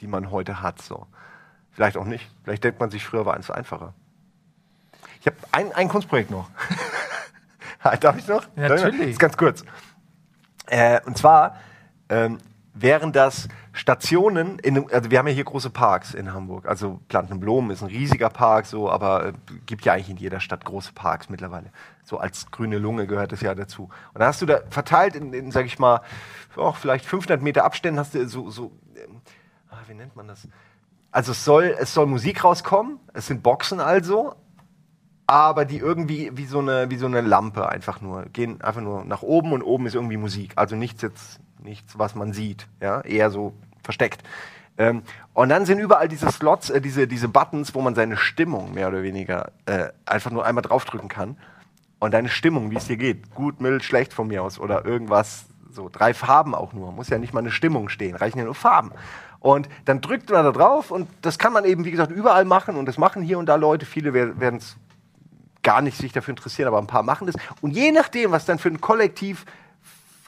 die man heute hat. So. Vielleicht auch nicht. Vielleicht denkt man sich, früher war es einfacher. Ich habe ein, ein Kunstprojekt noch. <laughs> Darf ich noch? Ja, natürlich. Das ist ganz kurz. Äh, und zwar ähm, wären das Stationen, in, also wir haben ja hier große Parks in Hamburg. Also Plantenblumen ist ein riesiger Park, so, aber äh, gibt ja eigentlich in jeder Stadt große Parks mittlerweile. So als grüne Lunge gehört es ja dazu. Und dann hast du da verteilt in, in sag ich mal, auch vielleicht 500 Meter Abständen hast du so, so ähm, ah, wie nennt man das? Also es soll, es soll Musik rauskommen, es sind Boxen also, aber die irgendwie wie so eine wie so eine Lampe einfach nur gehen einfach nur nach oben und oben ist irgendwie Musik also nichts jetzt nichts was man sieht ja eher so versteckt Ähm, und dann sind überall diese Slots, äh, diese, diese Buttons, wo man seine Stimmung mehr oder weniger äh, einfach nur einmal draufdrücken kann. Und deine Stimmung, wie es dir geht, gut, mittel, schlecht von mir aus oder irgendwas, so drei Farben auch nur, muss ja nicht mal eine Stimmung stehen, reichen ja nur Farben. Und dann drückt man da drauf und das kann man eben, wie gesagt, überall machen und das machen hier und da Leute, viele werden es gar nicht sich dafür interessieren, aber ein paar machen das. Und je nachdem, was dann für ein Kollektiv,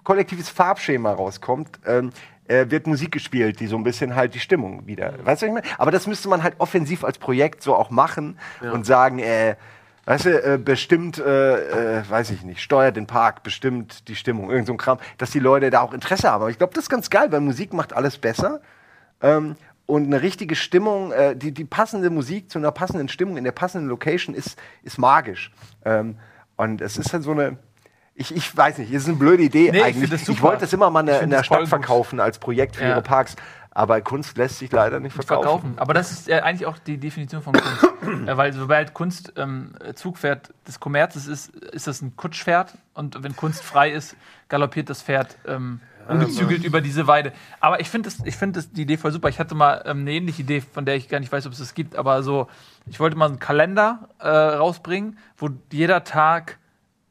kollektives Farbschema rauskommt, ähm, äh, wird Musik gespielt, die so ein bisschen halt die Stimmung wieder. Weißt du, was ich meine? Aber das müsste man halt offensiv als Projekt so auch machen und sagen, äh, Weißt du, äh, bestimmt, äh, äh, weiß ich nicht, steuert den Park, bestimmt die Stimmung, irgend so ein Kram, dass die Leute da auch Interesse haben. Aber ich glaube, das ist ganz geil, weil Musik macht alles besser. Ähm, und eine richtige Stimmung, äh, die, die passende Musik zu einer passenden Stimmung in der passenden Location ist, ist magisch. Ähm, und es ist halt so eine, ich, ich weiß nicht, es ist eine blöde Idee Nee, ich eigentlich. Ich, super. wollte das immer mal in Ich der, find in der Stadt verkaufen als Projekt für Ja. ihre Parks. Aber Kunst lässt sich leider nicht verkaufen. verkaufen. Aber das ist ja eigentlich auch die Definition von Kunst. <coughs> äh, weil sobald Kunst ähm, Zugpferd des Kommerzes ist, ist das ein Kutschpferd. Und wenn Kunst frei ist, galoppiert das Pferd ähm, ungezügelt über diese Weide. Aber ich finde find die Idee voll super. Ich hatte mal ähm, eine ähnliche Idee, von der ich gar nicht weiß, ob es das gibt. Aber so, ich wollte mal einen Kalender äh, rausbringen, wo jeder Tag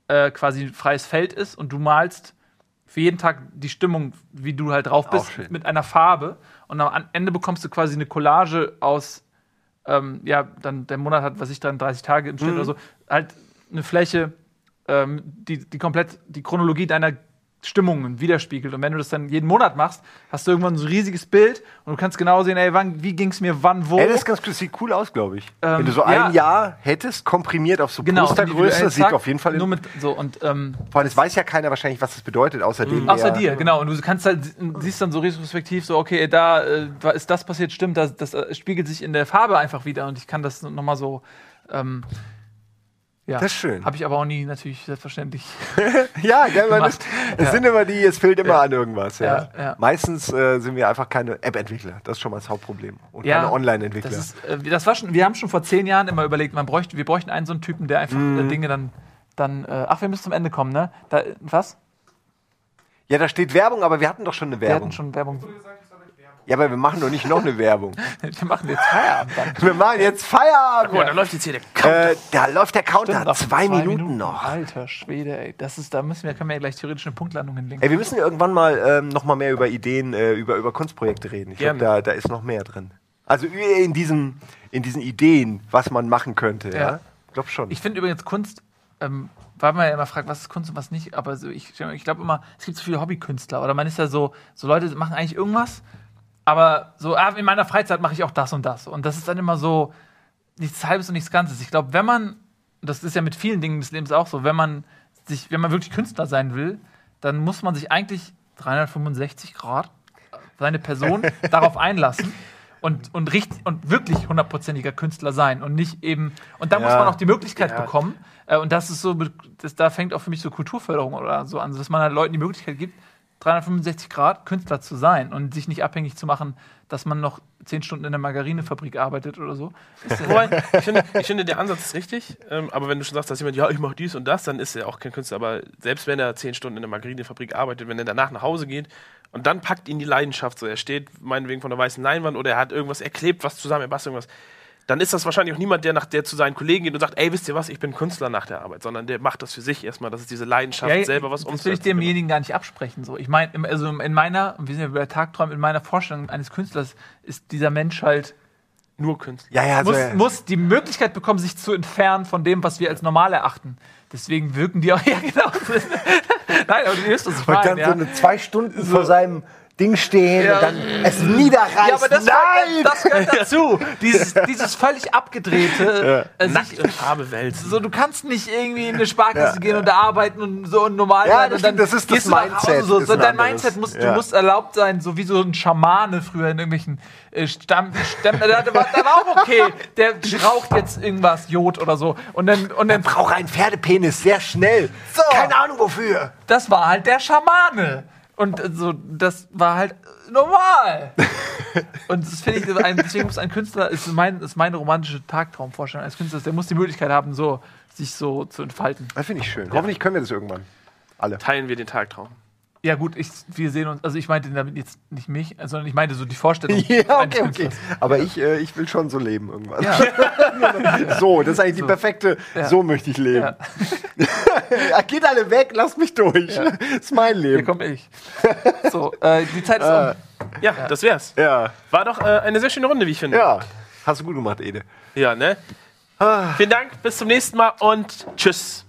äh, quasi ein freies Feld ist und du malst für jeden Tag die Stimmung, wie du halt drauf bist, mit einer Farbe. Und am Ende bekommst du quasi eine Collage aus, ähm, ja, dann der Monat hat, was ich dann 30 Tage im Schnitt Mhm. oder so, halt eine Fläche, ähm, die, die komplett die Chronologie deiner Stimmungen widerspiegelt. Und wenn du das dann jeden Monat machst, hast du irgendwann so ein riesiges Bild und du kannst genau sehen, ey, wann, wie ging es mir wann, wo. Ey, das ist ganz das sieht cool aus, glaube ich. Ähm, Wenn du so ja. ein Jahr hättest, komprimiert auf so genau, Postergröße, sieht auf jeden Fall. Nur mit so und ähm, vor allem, es weiß ja keiner wahrscheinlich, was das bedeutet, außer dem. Außer dir, genau. Und du kannst halt, siehst dann so retrospektiv so, okay, da äh, ist das passiert, stimmt, das, das äh, spiegelt sich in der Farbe einfach wieder und ich kann das nochmal so. Ähm, ja. Das ist schön. Habe ich aber auch nie natürlich selbstverständlich. <laughs> Ja, gell, man ist, es sind immer die, es fehlt immer an irgendwas. Ja. Ja, ja. Meistens äh, sind wir einfach keine App-Entwickler. Das ist schon mal das Hauptproblem. Und Ja, keine Online-Entwickler. Das, ist, äh, das war schon, wir haben schon vor zehn Jahren immer überlegt, man bräuchte, wir bräuchten einen so einen Typen, der einfach Mhm. äh, Dinge dann, dann äh, ach, wir müssen zum Ende kommen, ne? Da, was? Ja, da steht Werbung, aber wir hatten doch schon eine Wir Werbung. hatten schon Werbung. Ja, aber wir machen doch nicht noch eine Werbung. <laughs> Wir machen jetzt Feierabend dann. Wir machen jetzt Feierabend. Guck mal, da läuft jetzt hier der Count. Äh, da läuft der Counter. Stimmt, noch zwei, Minuten, noch. Alter Schwede, ey. Das ist, da müssen wir, können wir ja gleich theoretisch eine Punktlandung hinlegen. Ey, wir müssen irgendwann mal ähm, noch mal mehr über Ideen, äh, über, über Kunstprojekte reden. Ich glaube, da, da ist noch mehr drin. Also in diesen, in diesen Ideen, was man machen könnte. Ja, Ja. ich glaube schon. Ich finde übrigens Kunst, ähm, weil man ja immer fragt, was ist Kunst und was nicht, aber so, ich, ich glaube immer, es gibt so viele Hobbykünstler oder man ist ja so, so Leute machen eigentlich irgendwas, aber so, ah, in meiner Freizeit mache ich auch das und das. Und das ist dann immer so nichts Halbes und nichts Ganzes. Ich glaube, wenn man, das ist ja mit vielen Dingen des Lebens auch so, wenn man sich, wenn man wirklich Künstler sein will, dann muss man sich eigentlich 365 Grad seine Person <laughs> darauf einlassen und, und, richtig, und wirklich hundertprozentiger Künstler sein und nicht eben, und da muss Ja. man auch die Möglichkeit Ja. bekommen, äh, und das ist so, das, da fängt auch für mich so Kulturförderung oder so an, dass man halt Leuten die Möglichkeit gibt, 365 Grad Künstler zu sein und sich nicht abhängig zu machen, dass man noch zehn Stunden in der Margarinefabrik arbeitet oder so. <laughs> Ich, finde, ich finde, der Ansatz ist richtig. Ähm, aber wenn du schon sagst, dass jemand, ja, ich mache dies und das, dann ist er auch kein Künstler. Aber selbst wenn er zehn Stunden in der Margarinefabrik arbeitet, wenn er danach nach Hause geht und dann packt ihn die Leidenschaft so, er steht meinetwegen von der weißen Leinwand oder er hat irgendwas, er klebt was zusammen, er bastelt irgendwas, dann ist das wahrscheinlich auch niemand, der nach der zu seinen Kollegen geht und sagt, ey, wisst ihr was, ich bin Künstler nach der Arbeit, sondern der macht das für sich erstmal, das ist diese Leidenschaft, Ja, selber was Das will ich demjenigen gar nicht absprechen. So. Ich meine, also in meiner, wir sind ja bei Tagträumen, in meiner Vorstellung eines Künstlers ist dieser Mensch halt, Nur Künstler. ja, ja, also, muss, muss die Möglichkeit bekommen, sich zu entfernen von dem, was wir als normal erachten. Deswegen wirken die auch, <laughs> ja genau. <laughs> Nein, aber du wirst ich und dann. Ja. so eine zwei Stunden vor seinem Ding stehen Ja. und dann es niederreißen. Ja, aber das, Nein! Gehört, das gehört dazu. Dieses, <laughs> dieses völlig abgedrehte. äh, sich- Nackt in Farbe wälzen. so, du kannst nicht irgendwie in eine Sparkasse gehen und da arbeiten und so und normal Ja, sein das und dann das ist das Mindset, So, ist so ein dein. Mindset muss, Ja. du musst erlaubt sein, so wie so ein Schamane früher in irgendwelchen äh, Stamm, Stämmen. Da war dann auch okay. Der raucht jetzt irgendwas Jod oder so und dann und dann brauche einen Pferdepenis sehr schnell. So. Keine Ahnung wofür. das war halt der Schamane. Und äh, so, das war halt äh, normal. <laughs> Und das finde ich, ein, deswegen muss ein Künstler, ist, mein, ist meine romantische Tagtraumvorstellung eines Künstlers, der muss die Möglichkeit haben, so, sich so zu entfalten. Das finde ich schön. Hoffentlich können wir das irgendwann. Alle. Teilen wir den Tagtraum. Ja, gut, ich, wir sehen uns. Also, ich meinte damit jetzt nicht mich, sondern ich meinte so die Vorstellung. <laughs> Ja, okay, okay. Künstlers. Aber ich, äh, ich will schon so leben irgendwann. Ja, <laughs> So, das ist eigentlich die perfekte, Ja. so möchte ich leben. ja. <laughs> Ja, geht alle weg, lasst mich durch. Das ist mein Hier Leben. komme ich. So, äh, die Zeit ist Äh, um. Ja, das wär's. Ja, War doch äh, eine sehr schöne Runde, wie ich finde. ja. Hast du gut gemacht, Ede. Ja, ne? Vielen Dank, bis zum nächsten Mal und tschüss.